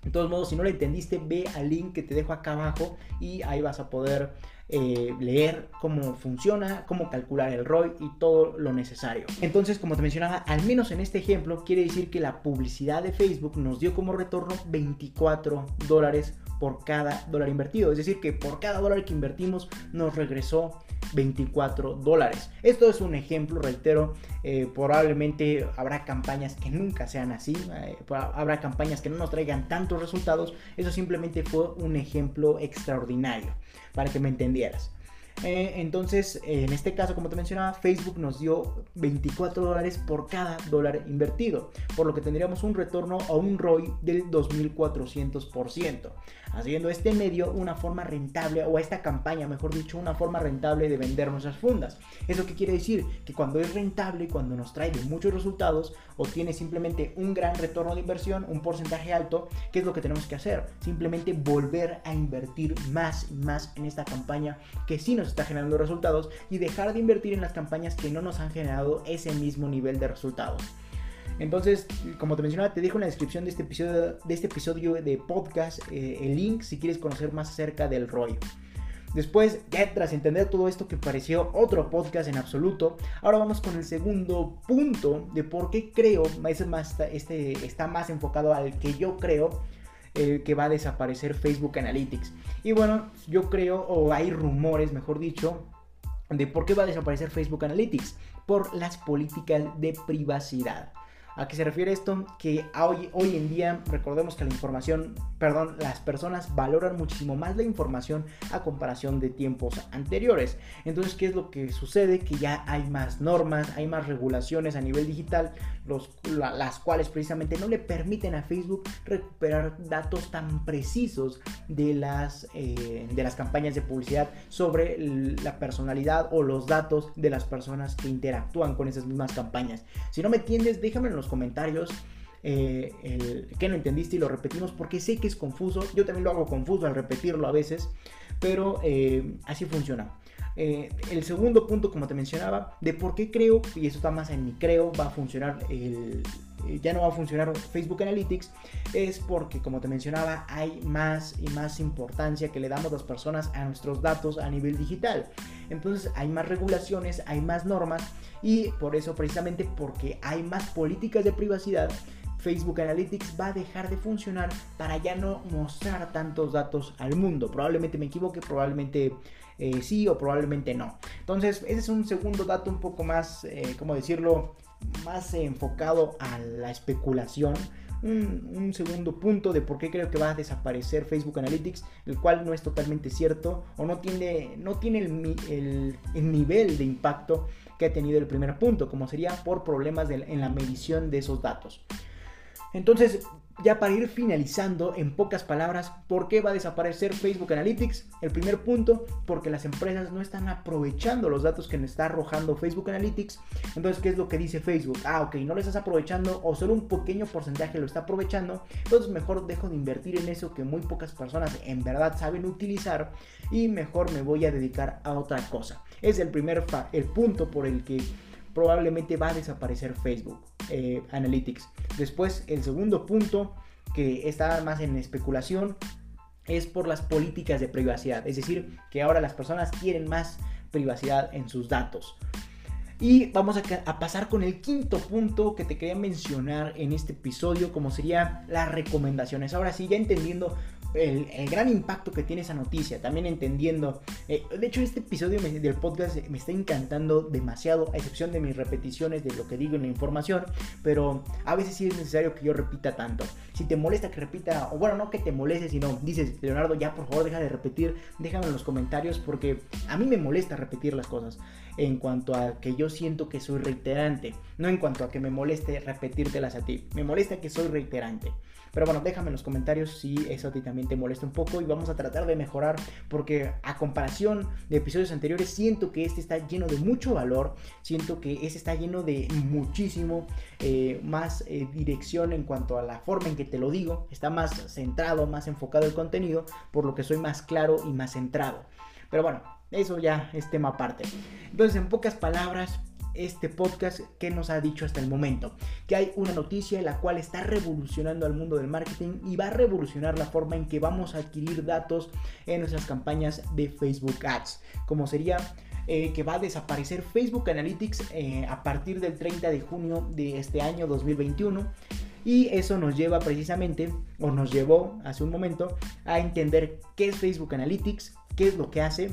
de todos modos, si no lo entendiste, ve al link que te dejo acá abajo y ahí vas a poder eh, leer cómo funciona, cómo calcular el ROI y todo lo necesario. Entonces, como te mencionaba, al menos en este ejemplo, quiere decir que la publicidad de Facebook nos dio como retorno 24 dólares por cada dólar invertido. Es decir, que por cada dólar que invertimos nos regresó 24 dólares. Esto es un ejemplo, reitero, eh, probablemente habrá campañas que nunca sean así, eh, habrá campañas que no nos traigan tantos resultados. Eso simplemente fue un ejemplo extraordinario para que me entendieras. Eh, entonces, en este caso, como te mencionaba, Facebook nos dio 24 dólares por cada dólar invertido, por lo que tendríamos un retorno o un ROI del 2400% haciendo este medio una forma rentable, o esta campaña, mejor dicho, una forma rentable de vender nuestras fundas. ¿Eso qué quiere decir? Que cuando es rentable, cuando nos trae muchos resultados, obtiene simplemente un gran retorno de inversión, un porcentaje alto, ¿qué es lo que tenemos que hacer? Simplemente volver a invertir más y más en esta campaña que sí nos está generando resultados y dejar de invertir en las campañas que no nos han generado ese mismo nivel de resultados. Entonces, como te mencionaba, te dejo en la descripción de este episodio de, este podcast eh, el link si quieres conocer más acerca del ROI. Después, ya tras entender todo esto que pareció otro podcast en absoluto, ahora vamos con el segundo punto de por qué creo, más, este está más enfocado al que yo creo que va a desaparecer Facebook Analytics. Y bueno, yo creo, o hay rumores, mejor dicho, de por qué va a desaparecer Facebook Analytics. Por las políticas de privacidad. ¿A qué se refiere esto? Que hoy, hoy en día recordemos que la información, perdón, las personas valoran muchísimo más la información a comparación de tiempos anteriores. Entonces, ¿qué es lo que sucede? Que ya hay más normas, hay más regulaciones a nivel digital, los, las cuales precisamente no le permiten a Facebook recuperar datos tan precisos de las, eh, de las campañas de publicidad sobre la personalidad o los datos de las personas que interactúan con esas mismas campañas. Si no me entiendes, déjame en los comentarios eh, que no entendiste y lo repetimos porque sé que es confuso. Yo también lo hago confuso al repetirlo a veces, pero eh, así funciona. Eh, el segundo punto, como te mencionaba, de por qué creo, y eso está más en mi creo, va a funcionar el, ya no va a funcionar Facebook Analytics es porque como te mencionaba hay más y más importancia que le damos las personas a nuestros datos a nivel digital entonces hay más regulaciones hay más normas y por eso precisamente porque hay más políticas de privacidad Facebook Analytics va a dejar de funcionar para ya no mostrar tantos datos al mundo. Probablemente me equivoque, probablemente eh, sí o probablemente no. Entonces, ese es un segundo dato un poco más, eh, ¿cómo decirlo? Más enfocado a la especulación. Un, segundo punto de por qué creo que va a desaparecer Facebook Analytics, el cual no es totalmente cierto o no tiene, no tiene el, nivel de impacto que ha tenido el primer punto, como sería por problemas en la medición de esos datos. Entonces, ya para ir finalizando, en pocas palabras, ¿por qué va a desaparecer Facebook Analytics? El primer punto, porque las empresas no están aprovechando los datos que nos está arrojando Facebook Analytics. Entonces, ¿qué es lo que dice Facebook? Ah, ok, no lo estás aprovechando o solo un pequeño porcentaje lo está aprovechando. Entonces, mejor dejo de invertir en eso que muy pocas personas en verdad saben utilizar y mejor me voy a dedicar a otra cosa. Es el primer el punto por el que probablemente va a desaparecer Facebook eh, Analytics. Después, el segundo punto, que está más en especulación, es por las políticas de privacidad. Es decir, que ahora las personas quieren más privacidad en sus datos. Y vamos a, pasar con el quinto punto que te quería mencionar en este episodio, como sería las recomendaciones. Ahora sí, ya entendiendo el, gran impacto que tiene esa noticia, también entendiendo, eh, de hecho este episodio del podcast me está encantando demasiado, a excepción de mis repeticiones de lo que digo en la información, pero a veces sí es necesario que yo repita tanto. Si te molesta que repita, o bueno, no que te moleste, sino dices, Leonardo, ya por favor deja de repetir, déjame en los comentarios porque a mí me molesta repetir las cosas en cuanto a que yo siento que soy reiterante, no en cuanto a que me moleste repetírtelas a ti, me molesta que soy reiterante. Pero bueno, déjame en los comentarios si eso a ti también te molesta un poco y vamos a tratar de mejorar porque a comparación de episodios anteriores siento que este está lleno de mucho valor, siento que este está lleno de muchísimo eh, más eh, dirección en cuanto a la forma en que te lo digo, está más centrado, más enfocado el contenido, por lo que soy más claro y más centrado. Pero bueno, eso ya es tema aparte. Entonces, en pocas palabras, este podcast que nos ha dicho hasta el momento. Que hay una noticia la cual está revolucionando al mundo del marketing y va a revolucionar la forma en que vamos a adquirir datos en nuestras campañas de Facebook Ads. Como sería eh, que va a desaparecer Facebook Analytics eh, a partir del 30 de junio de este año 2021. Y eso nos lleva precisamente, o nos llevó hace un momento, a entender qué es Facebook Analytics, qué es lo que hace,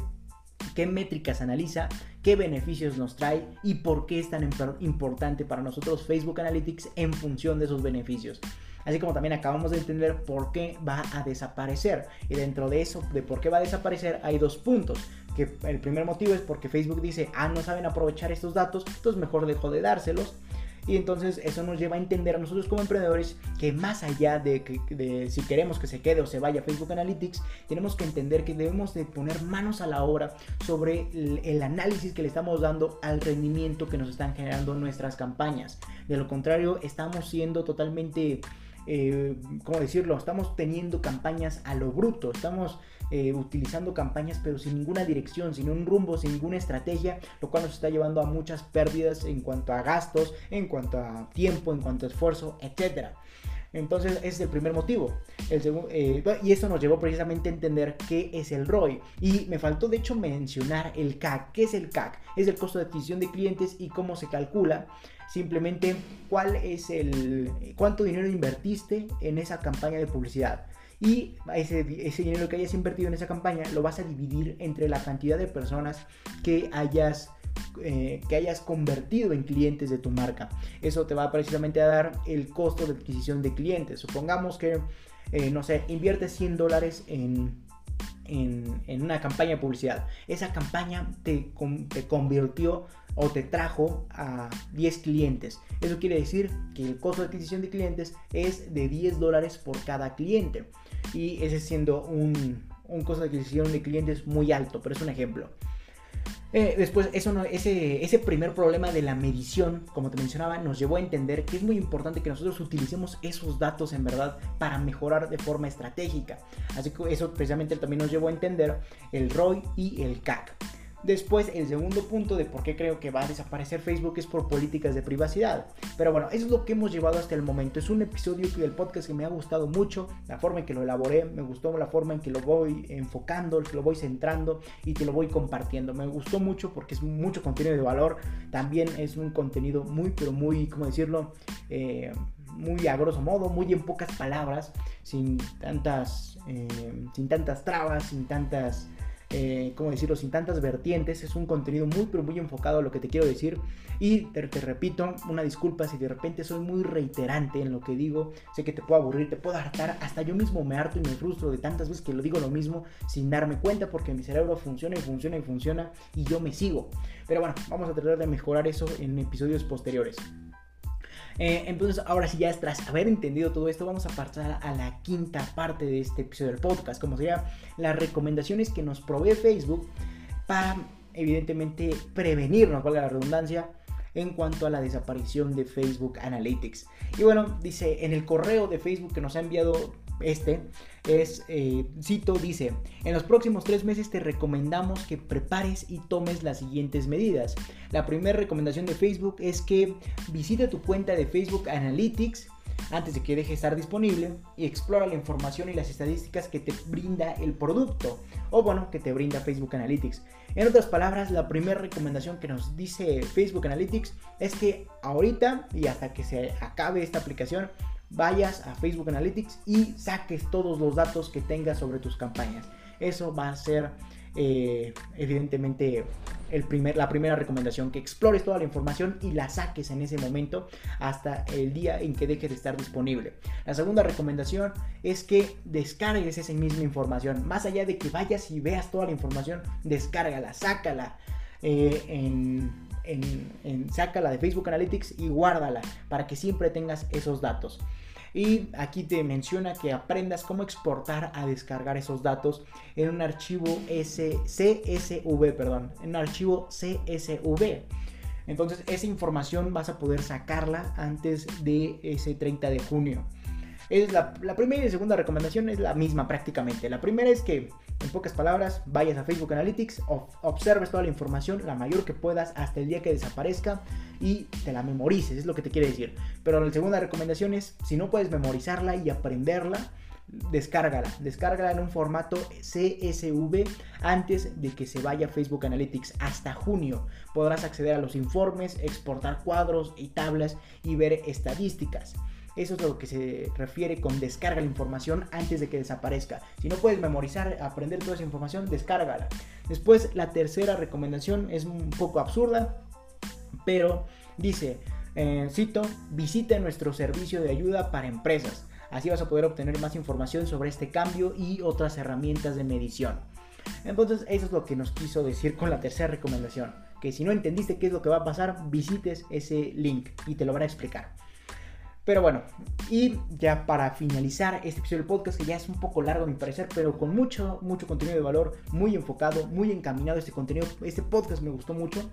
qué métricas analiza, qué beneficios nos trae y por qué es tan importante para nosotros Facebook Analytics en función de esos beneficios. Así como también acabamos de entender por qué va a desaparecer. Y dentro de eso, de por qué va a desaparecer, hay dos puntos. Que el primer motivo es porque Facebook dice, ah, no saben aprovechar estos datos, entonces mejor dejo de dárselos. Y entonces eso nos lleva a entender a nosotros como emprendedores que más allá de, que, si queremos que se quede o se vaya Facebook Analytics, tenemos que entender que debemos de poner manos a la obra sobre el, análisis que le estamos dando al rendimiento que nos están generando nuestras campañas. De lo contrario, estamos siendo totalmente... Eh, ¿cómo decirlo? Estamos teniendo campañas a lo bruto, estamos eh, utilizando campañas pero sin ninguna dirección, sin un rumbo, sin ninguna estrategia, lo cual nos está llevando a muchas pérdidas en cuanto a gastos, en cuanto a tiempo, en cuanto a esfuerzo, etcétera. Entonces ese es el primer motivo. Eh, y esto nos llevó precisamente a entender qué es el ROI. Y me faltó de hecho mencionar el CAC. ¿Qué es el CAC? Es el costo de adquisición de clientes y cómo se calcula. Simplemente cuál es el cuánto dinero invertiste en esa campaña de publicidad y ese, ese dinero que hayas invertido en esa campaña lo vas a dividir entre la cantidad de personas que hayas eh, que hayas convertido en clientes de tu marca. Eso te va precisamente a dar el costo de adquisición de clientes. Supongamos que, eh, no sé, inviertes 100 dólares en, en, una campaña de publicidad. Esa campaña te, te convirtió o te trajo a 10 clientes. Eso quiere decir que el costo de adquisición de clientes es de 10 dólares por cada cliente y ese siendo un, un costo de adquisición de clientes muy alto, pero es un ejemplo. Eh, después, eso ese, ese primer problema de la medición, como te mencionaba, nos llevó a entender que es muy importante que nosotros utilicemos esos datos en verdad para mejorar de forma estratégica. Así que eso precisamente también nos llevó a entender el ROI y el CAC. Después, el segundo punto de por qué creo que va a desaparecer Facebook es por políticas de privacidad. Pero bueno, eso es lo que hemos llevado hasta el momento. Es un episodio del podcast que me ha gustado mucho, la forma en que lo elaboré, me gustó la forma en que lo voy enfocando, que lo voy centrando y que lo voy compartiendo. Me gustó mucho porque es mucho contenido de valor. También es un contenido muy, pero muy, ¿cómo decirlo? Eh, muy a grosso modo, muy en pocas palabras, sin tantas, eh, sin tantas trabas, sin tantas eh, como decirlo, sin tantas vertientes. Es un contenido muy, pero muy enfocado a lo que te quiero decir. Y te, repito, una disculpa si de repente soy muy reiterante en lo que digo. Sé que te puedo aburrir, te puedo hartar. Hasta yo mismo me harto y me frustro de tantas veces que lo digo lo mismo sin darme cuenta porque mi cerebro funciona y funciona y funciona y yo me sigo. Pero bueno, vamos a tratar de mejorar eso en episodios posteriores. Eh, entonces, ahora sí, ya tras haber entendido todo esto, vamos a pasar a la quinta parte de este episodio del podcast, como sería las recomendaciones que nos provee Facebook para, evidentemente, prevenirnos, valga la redundancia, en cuanto a la desaparición de Facebook Analytics. Y bueno, dice en el correo de Facebook que nos ha enviado este, es, eh, cito, dice, en los próximos tres meses te recomendamos que prepares y tomes las siguientes medidas. La primera recomendación de Facebook es que visite tu cuenta de Facebook Analytics antes de que deje de estar disponible y explora la información y las estadísticas que te brinda el producto o bueno, que te brinda Facebook Analytics. En otras palabras, la primera recomendación que nos dice Facebook Analytics es que ahorita y hasta que se acabe esta aplicación vayas a Facebook Analytics y saques todos los datos que tengas sobre tus campañas. Eso va a ser eh, evidentemente el primer, la primera recomendación, que explores toda la información y la saques en ese momento hasta el día en que deje de estar disponible. La segunda recomendación es que descargues esa misma información. Más allá de que vayas y veas toda la información, descárgala, sácala eh, en, en, sácala de Facebook Analytics y guárdala para que siempre tengas esos datos. Y aquí te menciona que aprendas cómo exportar a descargar esos datos en un archivo CSV, perdón, en un archivo CSV. Entonces esa información vas a poder sacarla antes de ese 30 de junio. Es la, primera y segunda recomendación es la misma prácticamente. La primera es que, en pocas palabras, vayas a Facebook Analytics, observes toda la información, la mayor que puedas, hasta el día que desaparezca y te la memorices, es lo que te quiere decir. Pero la segunda recomendación es, si no puedes memorizarla y aprenderla, descárgala, descárgala en un formato CSV antes de que se vaya Facebook Analytics hasta junio. Podrás acceder a los informes, exportar cuadros y tablas y ver estadísticas. Eso es lo que se refiere con descarga la información antes de que desaparezca. Si no puedes memorizar, aprender toda esa información, descárgala. Después, la tercera recomendación es un poco absurda, pero dice, eh, cito, visita nuestro servicio de ayuda para empresas. Así vas a poder obtener más información sobre este cambio y otras herramientas de medición. Entonces, eso es lo que nos quiso decir con la tercera recomendación. Que si no entendiste qué es lo que va a pasar, visites ese link y te lo van a explicar. Pero bueno, y ya para finalizar este episodio del podcast, que ya es un poco largo a mi parecer, pero con mucho, mucho contenido de valor, muy enfocado, muy encaminado este contenido, este podcast me gustó mucho.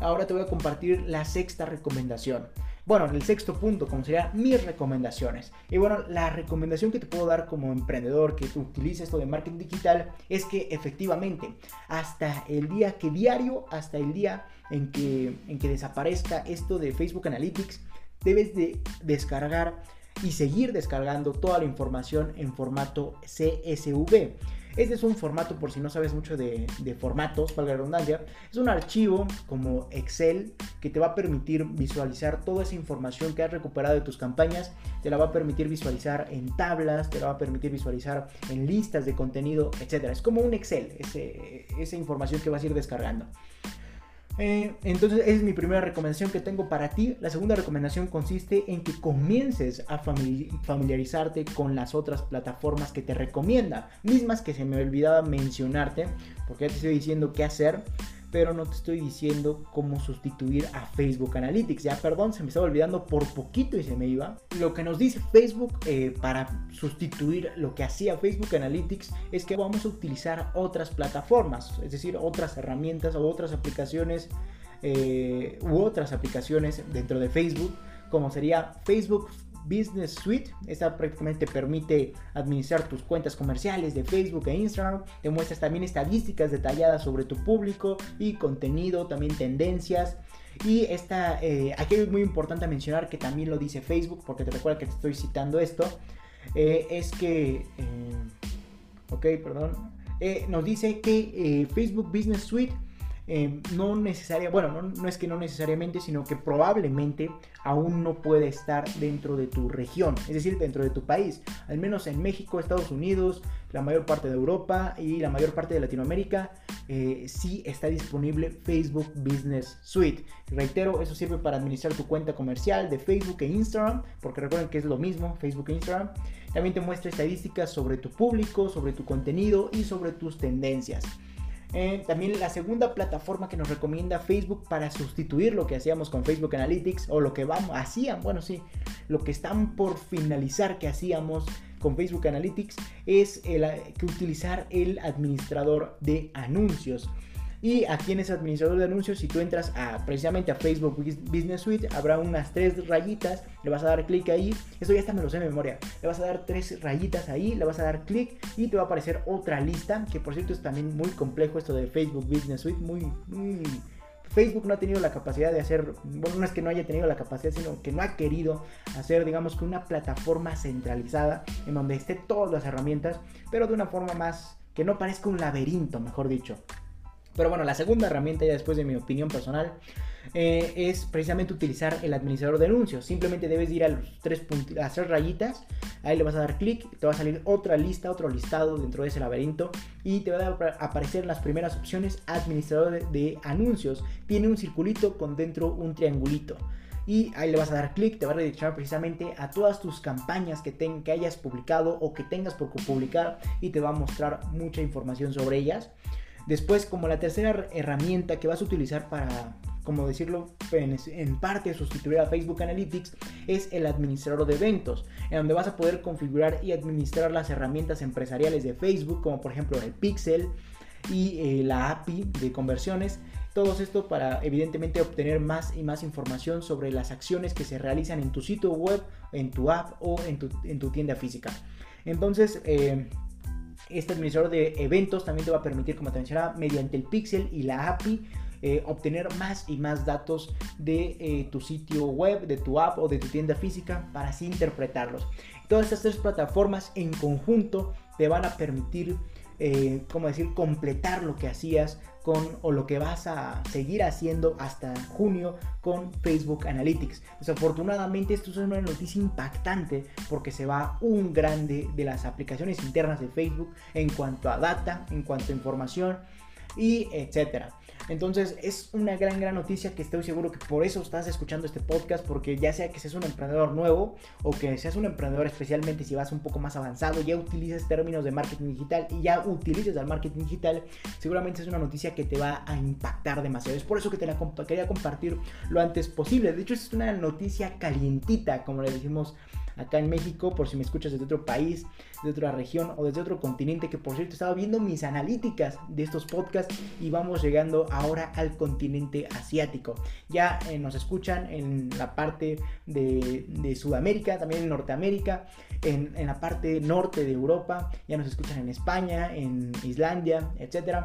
Ahora te voy a compartir la sexta recomendación. Bueno, el sexto punto, como serían mis recomendaciones. Y bueno, la recomendación que te puedo dar como emprendedor que utiliza esto de marketing digital es que efectivamente, hasta el día que diario, hasta el día en que, en que desaparezca esto de Facebook Analytics, debes de descargar y seguir descargando toda la información en formato CSV. Este es un formato, por si no sabes mucho de, formatos, para la redundancia, es un archivo como Excel que te va a permitir visualizar toda esa información que has recuperado de tus campañas, te la va a permitir visualizar en tablas, te la va a permitir visualizar en listas de contenido, etc. Es como un Excel, esa información que vas a ir descargando. Eh, entonces, esa es mi primera recomendación que tengo para ti. La segunda recomendación consiste en que comiences a familiarizarte con las otras plataformas que te recomienda, mismas que se me olvidaba mencionarte, porque ya te estoy diciendo qué hacer pero no te estoy diciendo cómo sustituir a Facebook Analytics. Ya, perdón, se me estaba olvidando por poquito y se me iba. Lo que nos dice Facebook eh, para sustituir lo que hacía Facebook Analytics es que vamos a utilizar otras plataformas, es decir, otras herramientas o otras aplicaciones eh, u otras aplicaciones dentro de Facebook, como sería Facebook Business Suite. Esta prácticamente permite administrar tus cuentas comerciales de Facebook e Instagram. Te muestras también estadísticas detalladas sobre tu público y contenido, también tendencias. Y esta, eh, aquí es muy importante mencionar que también lo dice Facebook, porque te recuerda que te estoy citando esto. Eh, es que, eh, ok, perdón, nos dice que Facebook Business Suite eh, no necesariamente, bueno, no, es que no necesariamente, sino que probablemente aún no puede estar dentro de tu región, es decir, dentro de tu país. Al menos en México, Estados Unidos, la mayor parte de Europa y la mayor parte de Latinoamérica, eh, sí está disponible Facebook Business Suite. Reitero, eso sirve para administrar tu cuenta comercial de Facebook e Instagram, porque recuerden que es lo mismo, Facebook e Instagram. También te muestra estadísticas sobre tu público, sobre tu contenido y sobre tus tendencias. Eh, también la segunda plataforma que nos recomienda Facebook para sustituir lo que hacíamos con Facebook Analytics o lo que vamos, hacían, bueno sí, lo que están por finalizar que hacíamos con Facebook Analytics es el, que utilizar el administrador de anuncios. Y aquí en ese administrador de anuncios, si tú entras a, precisamente a Facebook Business Suite, habrá unas tres rayitas, le vas a dar clic ahí, esto ya está me lo sé de memoria, le vas a dar tres rayitas ahí, le vas a dar clic y te va a aparecer otra lista, que por cierto es también muy complejo esto de Facebook Business Suite, muy, Facebook no ha tenido la capacidad de hacer, bueno, no es que no haya tenido la capacidad, sino que no ha querido hacer, digamos que una plataforma centralizada en donde esté todas las herramientas, pero de una forma más que no parezca un laberinto, mejor dicho. Pero bueno, la segunda herramienta, ya después de mi opinión personal, eh, es precisamente utilizar el administrador de anuncios. Simplemente debes ir a los tres, a tres rayitas, ahí le vas a dar clic, te va a salir otra lista, otro listado dentro de ese laberinto y te va a aparecer las primeras opciones administrador de, anuncios. Tiene un circulito con dentro un triangulito y ahí le vas a dar clic, te va a redireccionar precisamente a todas tus campañas que, que hayas publicado o que tengas por publicar y te va a mostrar mucha información sobre ellas. Después, como la tercera herramienta que vas a utilizar para, como decirlo, en, parte sustituir a Facebook Analytics, es el administrador de eventos, en donde vas a poder configurar y administrar las herramientas empresariales de Facebook, como por ejemplo el Pixel y eh, la API de conversiones. Todo esto para evidentemente obtener más y más información sobre las acciones que se realizan en tu sitio web, en tu app o en tu, tienda física. Entonces, eh, este administrador de eventos también te va a permitir, como te mencionaba, mediante el pixel y la API, eh, obtener más y más datos de eh, tu sitio web, de tu app o de tu tienda física para así interpretarlos. Todas estas tres plataformas en conjunto te van a permitir, eh, como decir, completar lo que hacías con o lo que vas a seguir haciendo hasta junio con Facebook Analytics. Desafortunadamente esto es una noticia impactante porque se va un grande de las aplicaciones internas de Facebook en cuanto a data, en cuanto a información y etcétera. Entonces es una gran, gran noticia que estoy seguro que por eso estás escuchando este podcast, porque ya sea que seas un emprendedor nuevo o que seas un emprendedor especialmente si vas un poco más avanzado, ya utilices términos de marketing digital y ya utilices el marketing digital, seguramente es una noticia que te va a impactar demasiado. Es por eso que te la quería compartir lo antes posible. De hecho es una noticia calientita, como le decimos acá en México, por si me escuchas desde otro país, de otra región o desde otro continente, que por cierto estaba viendo mis analíticas de estos podcasts y vamos llegando ahora al continente asiático. Ya eh, nos escuchan en la parte de, Sudamérica, también en Norteamérica, en, la parte norte de Europa, ya nos escuchan en España, en Islandia, etcétera.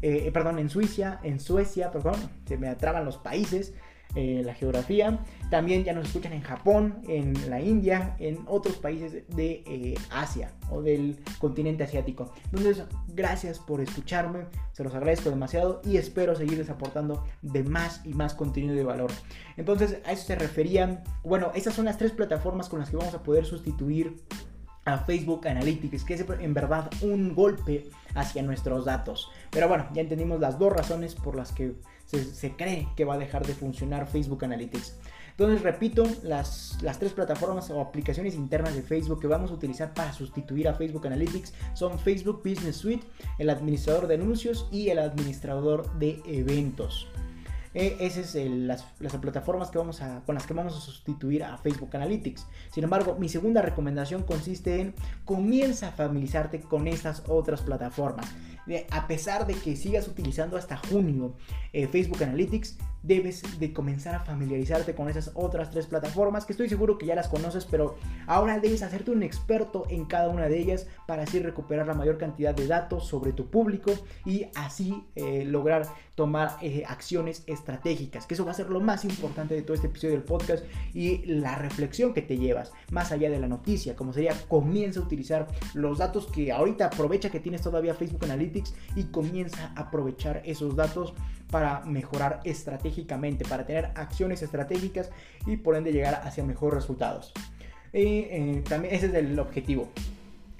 Eh, perdón, en Suiza, en Suecia, perdón, se me atraban los países. Eh, la geografía. También ya nos escuchan en Japón, en la India, en otros países de eh, Asia o del continente asiático. Entonces, gracias por escucharme, se los agradezco demasiado y espero seguirles aportando de más y más contenido de valor. Entonces, a eso se referían, bueno, esas son las tres plataformas con las que vamos a poder sustituir a Facebook Analytics, que es en verdad un golpe hacia nuestros datos. Pero bueno, ya entendimos las dos razones por las que se, cree que va a dejar de funcionar Facebook Analytics. Entonces, repito, las, las, tres plataformas o aplicaciones internas de Facebook que vamos a utilizar para sustituir a Facebook Analytics son Facebook Business Suite, el administrador de anuncios y el administrador de eventos. Eh, esas son las, plataformas que vamos a, con las que vamos a sustituir a Facebook Analytics. Sin embargo, mi segunda recomendación consiste en comienza a familiarizarte con estas otras plataformas a pesar de que sigas utilizando hasta junio eh, Facebook Analytics, debes de comenzar a familiarizarte con esas otras tres plataformas que estoy seguro que ya las conoces, pero ahora debes hacerte un experto en cada una de ellas para así recuperar la mayor cantidad de datos sobre tu público y así eh, lograr tomar eh, acciones estratégicas, que eso va a ser lo más importante de todo este episodio del podcast y la reflexión que te llevas, más allá de la noticia, como sería comienza a utilizar los datos que ahorita aprovecha que tienes todavía Facebook Analytics y comienza a aprovechar esos datos para mejorar estratégicamente, para tener acciones estratégicas y por ende llegar hacia mejores resultados. Y eh, también ese es el objetivo.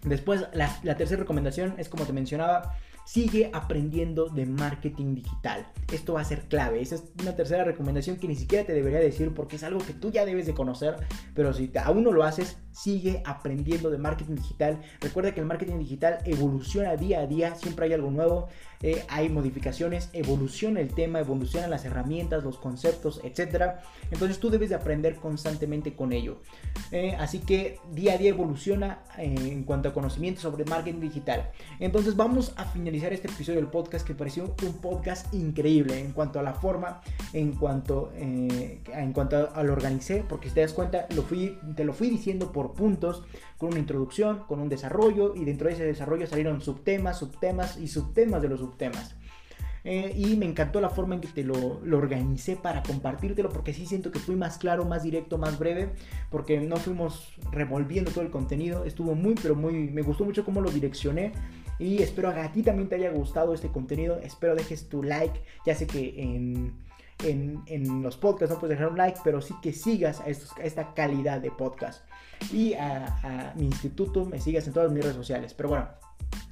Después, la, la tercera recomendación es como te mencionaba, sigue aprendiendo de marketing digital. Esto va a ser clave. Esa es una tercera recomendación que ni siquiera te debería decir porque es algo que tú ya debes de conocer, pero si aún no lo haces, sigue aprendiendo de marketing digital. Recuerda que el marketing digital evoluciona día a día, siempre hay algo nuevo, eh, hay modificaciones, evoluciona el tema, evolucionan las herramientas, los conceptos, etc. Entonces tú debes de aprender constantemente con ello. Eh, así que día a día evoluciona eh, en cuanto a conocimiento sobre marketing digital. Entonces vamos a finalizar este episodio del podcast que pareció un podcast increíble en cuanto a la forma, en cuanto, en cuanto a, lo organicé, porque si te das cuenta, lo fui, te lo fui diciendo por puntos, con una introducción, con un desarrollo, y dentro de ese desarrollo salieron subtemas, subtemas y subtemas de los subtemas. Eh, y me encantó la forma en que te lo, lo, organicé para compartírtelo, porque sí siento que fui más claro, más directo, más breve, porque no fuimos revolviendo todo el contenido. Estuvo muy, pero muy, me gustó mucho cómo lo direccioné. Y espero que a ti también te haya gustado este contenido. Espero dejes tu like. Ya sé que en en, los podcasts, no puedes dejar un like, pero sí que sigas a, esta calidad de podcast. Y a, mi instituto me sigas en todas mis redes sociales. Pero bueno,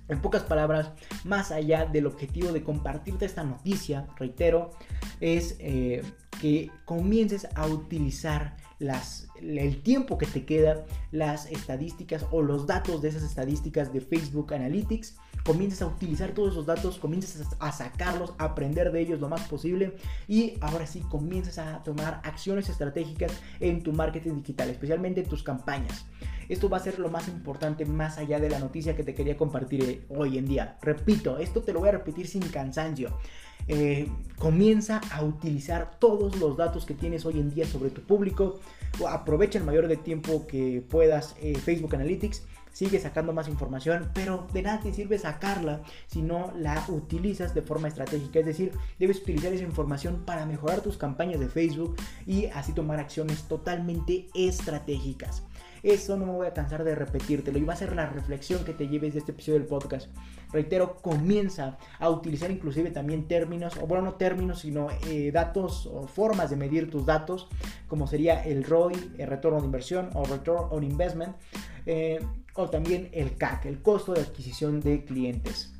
en pocas palabras, más allá del objetivo de compartirte esta noticia, reitero, es eh, que comiences a utilizar las, el tiempo que te queda, las estadísticas o los datos de esas estadísticas de Facebook Analytics comiences a utilizar todos esos datos, comiences a sacarlos, a aprender de ellos lo más posible y ahora sí comiences a tomar acciones estratégicas en tu marketing digital, especialmente en tus campañas. Esto va a ser lo más importante más allá de la noticia que te quería compartir eh, hoy en día. Repito, esto te lo voy a repetir sin cansancio. Eh, comienza a utilizar todos los datos que tienes hoy en día sobre tu público. Aprovecha el mayor de tiempo que puedas eh, Facebook Analytics sigue sacando más información, pero de nada te sirve sacarla si no la utilizas de forma estratégica. Es decir, debes utilizar esa información para mejorar tus campañas de Facebook y así tomar acciones totalmente estratégicas. Eso no me voy a cansar de repetírtelo y va a ser la reflexión que te lleves de este episodio del podcast. Reitero, comienza a utilizar inclusive también términos, o bueno, no términos, sino eh, datos o formas de medir tus datos, como sería el ROI, el retorno de inversión o return on investment. Eh, o también el CAC, el costo de adquisición de clientes.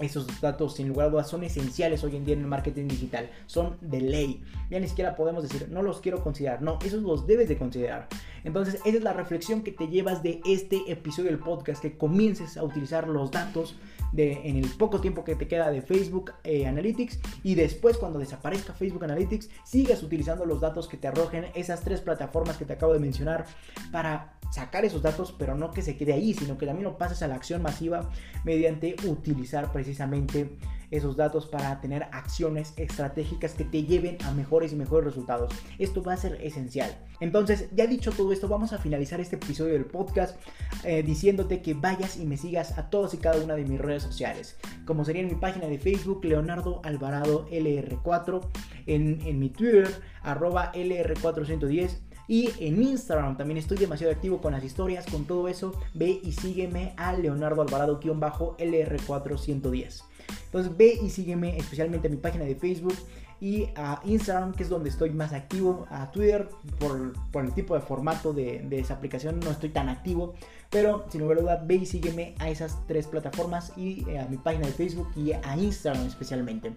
Esos datos, sin lugar a dudas, son esenciales hoy en día en el marketing digital. Son de ley. Ya ni siquiera podemos decir, no los quiero considerar. No, esos los debes de considerar. Entonces, esa es la reflexión que te llevas de este episodio del podcast, que comiences a utilizar los datos en el poco tiempo que te queda de Facebook eh, Analytics y después cuando desaparezca Facebook Analytics sigas utilizando los datos que te arrojen esas tres plataformas que te acabo de mencionar para sacar esos datos, pero no que se quede ahí, sino que también lo pases a la acción masiva mediante utilizar precisamente esos datos para tener acciones estratégicas que te lleven a mejores y mejores resultados. Esto va a ser esencial. Entonces, ya dicho todo esto, vamos a finalizar este episodio del podcast eh, diciéndote que vayas y me sigas a todas y cada una de mis redes sociales, como sería en mi página de Facebook, Leonardo Alvarado LR4, en, en mi Twitter, arroba LR410 y en Instagram también estoy demasiado activo con las historias, con todo eso. Ve y sígueme a Leonardo Alvarado-LR410. Entonces ve y sígueme especialmente a mi página de Facebook y a Instagram, que es donde estoy más activo, a Twitter, por, el tipo de formato de, esa aplicación no estoy tan activo, pero sin lugar a duda ve y sígueme a esas tres plataformas y eh, a mi página de Facebook y a Instagram especialmente.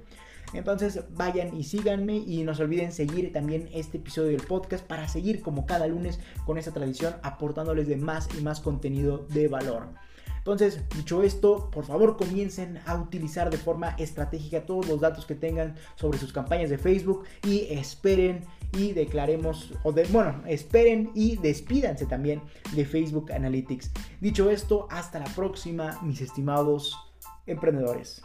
Entonces vayan y síganme y no se olviden seguir también este episodio del podcast para seguir como cada lunes con esta tradición aportándoles de más y más contenido de valor. Entonces, dicho esto, por favor comiencen a utilizar de forma estratégica todos los datos que tengan sobre sus campañas de Facebook y esperen y declaremos, o de, bueno, esperen y despídanse también de Facebook Analytics. Dicho esto, hasta la próxima, mis estimados emprendedores.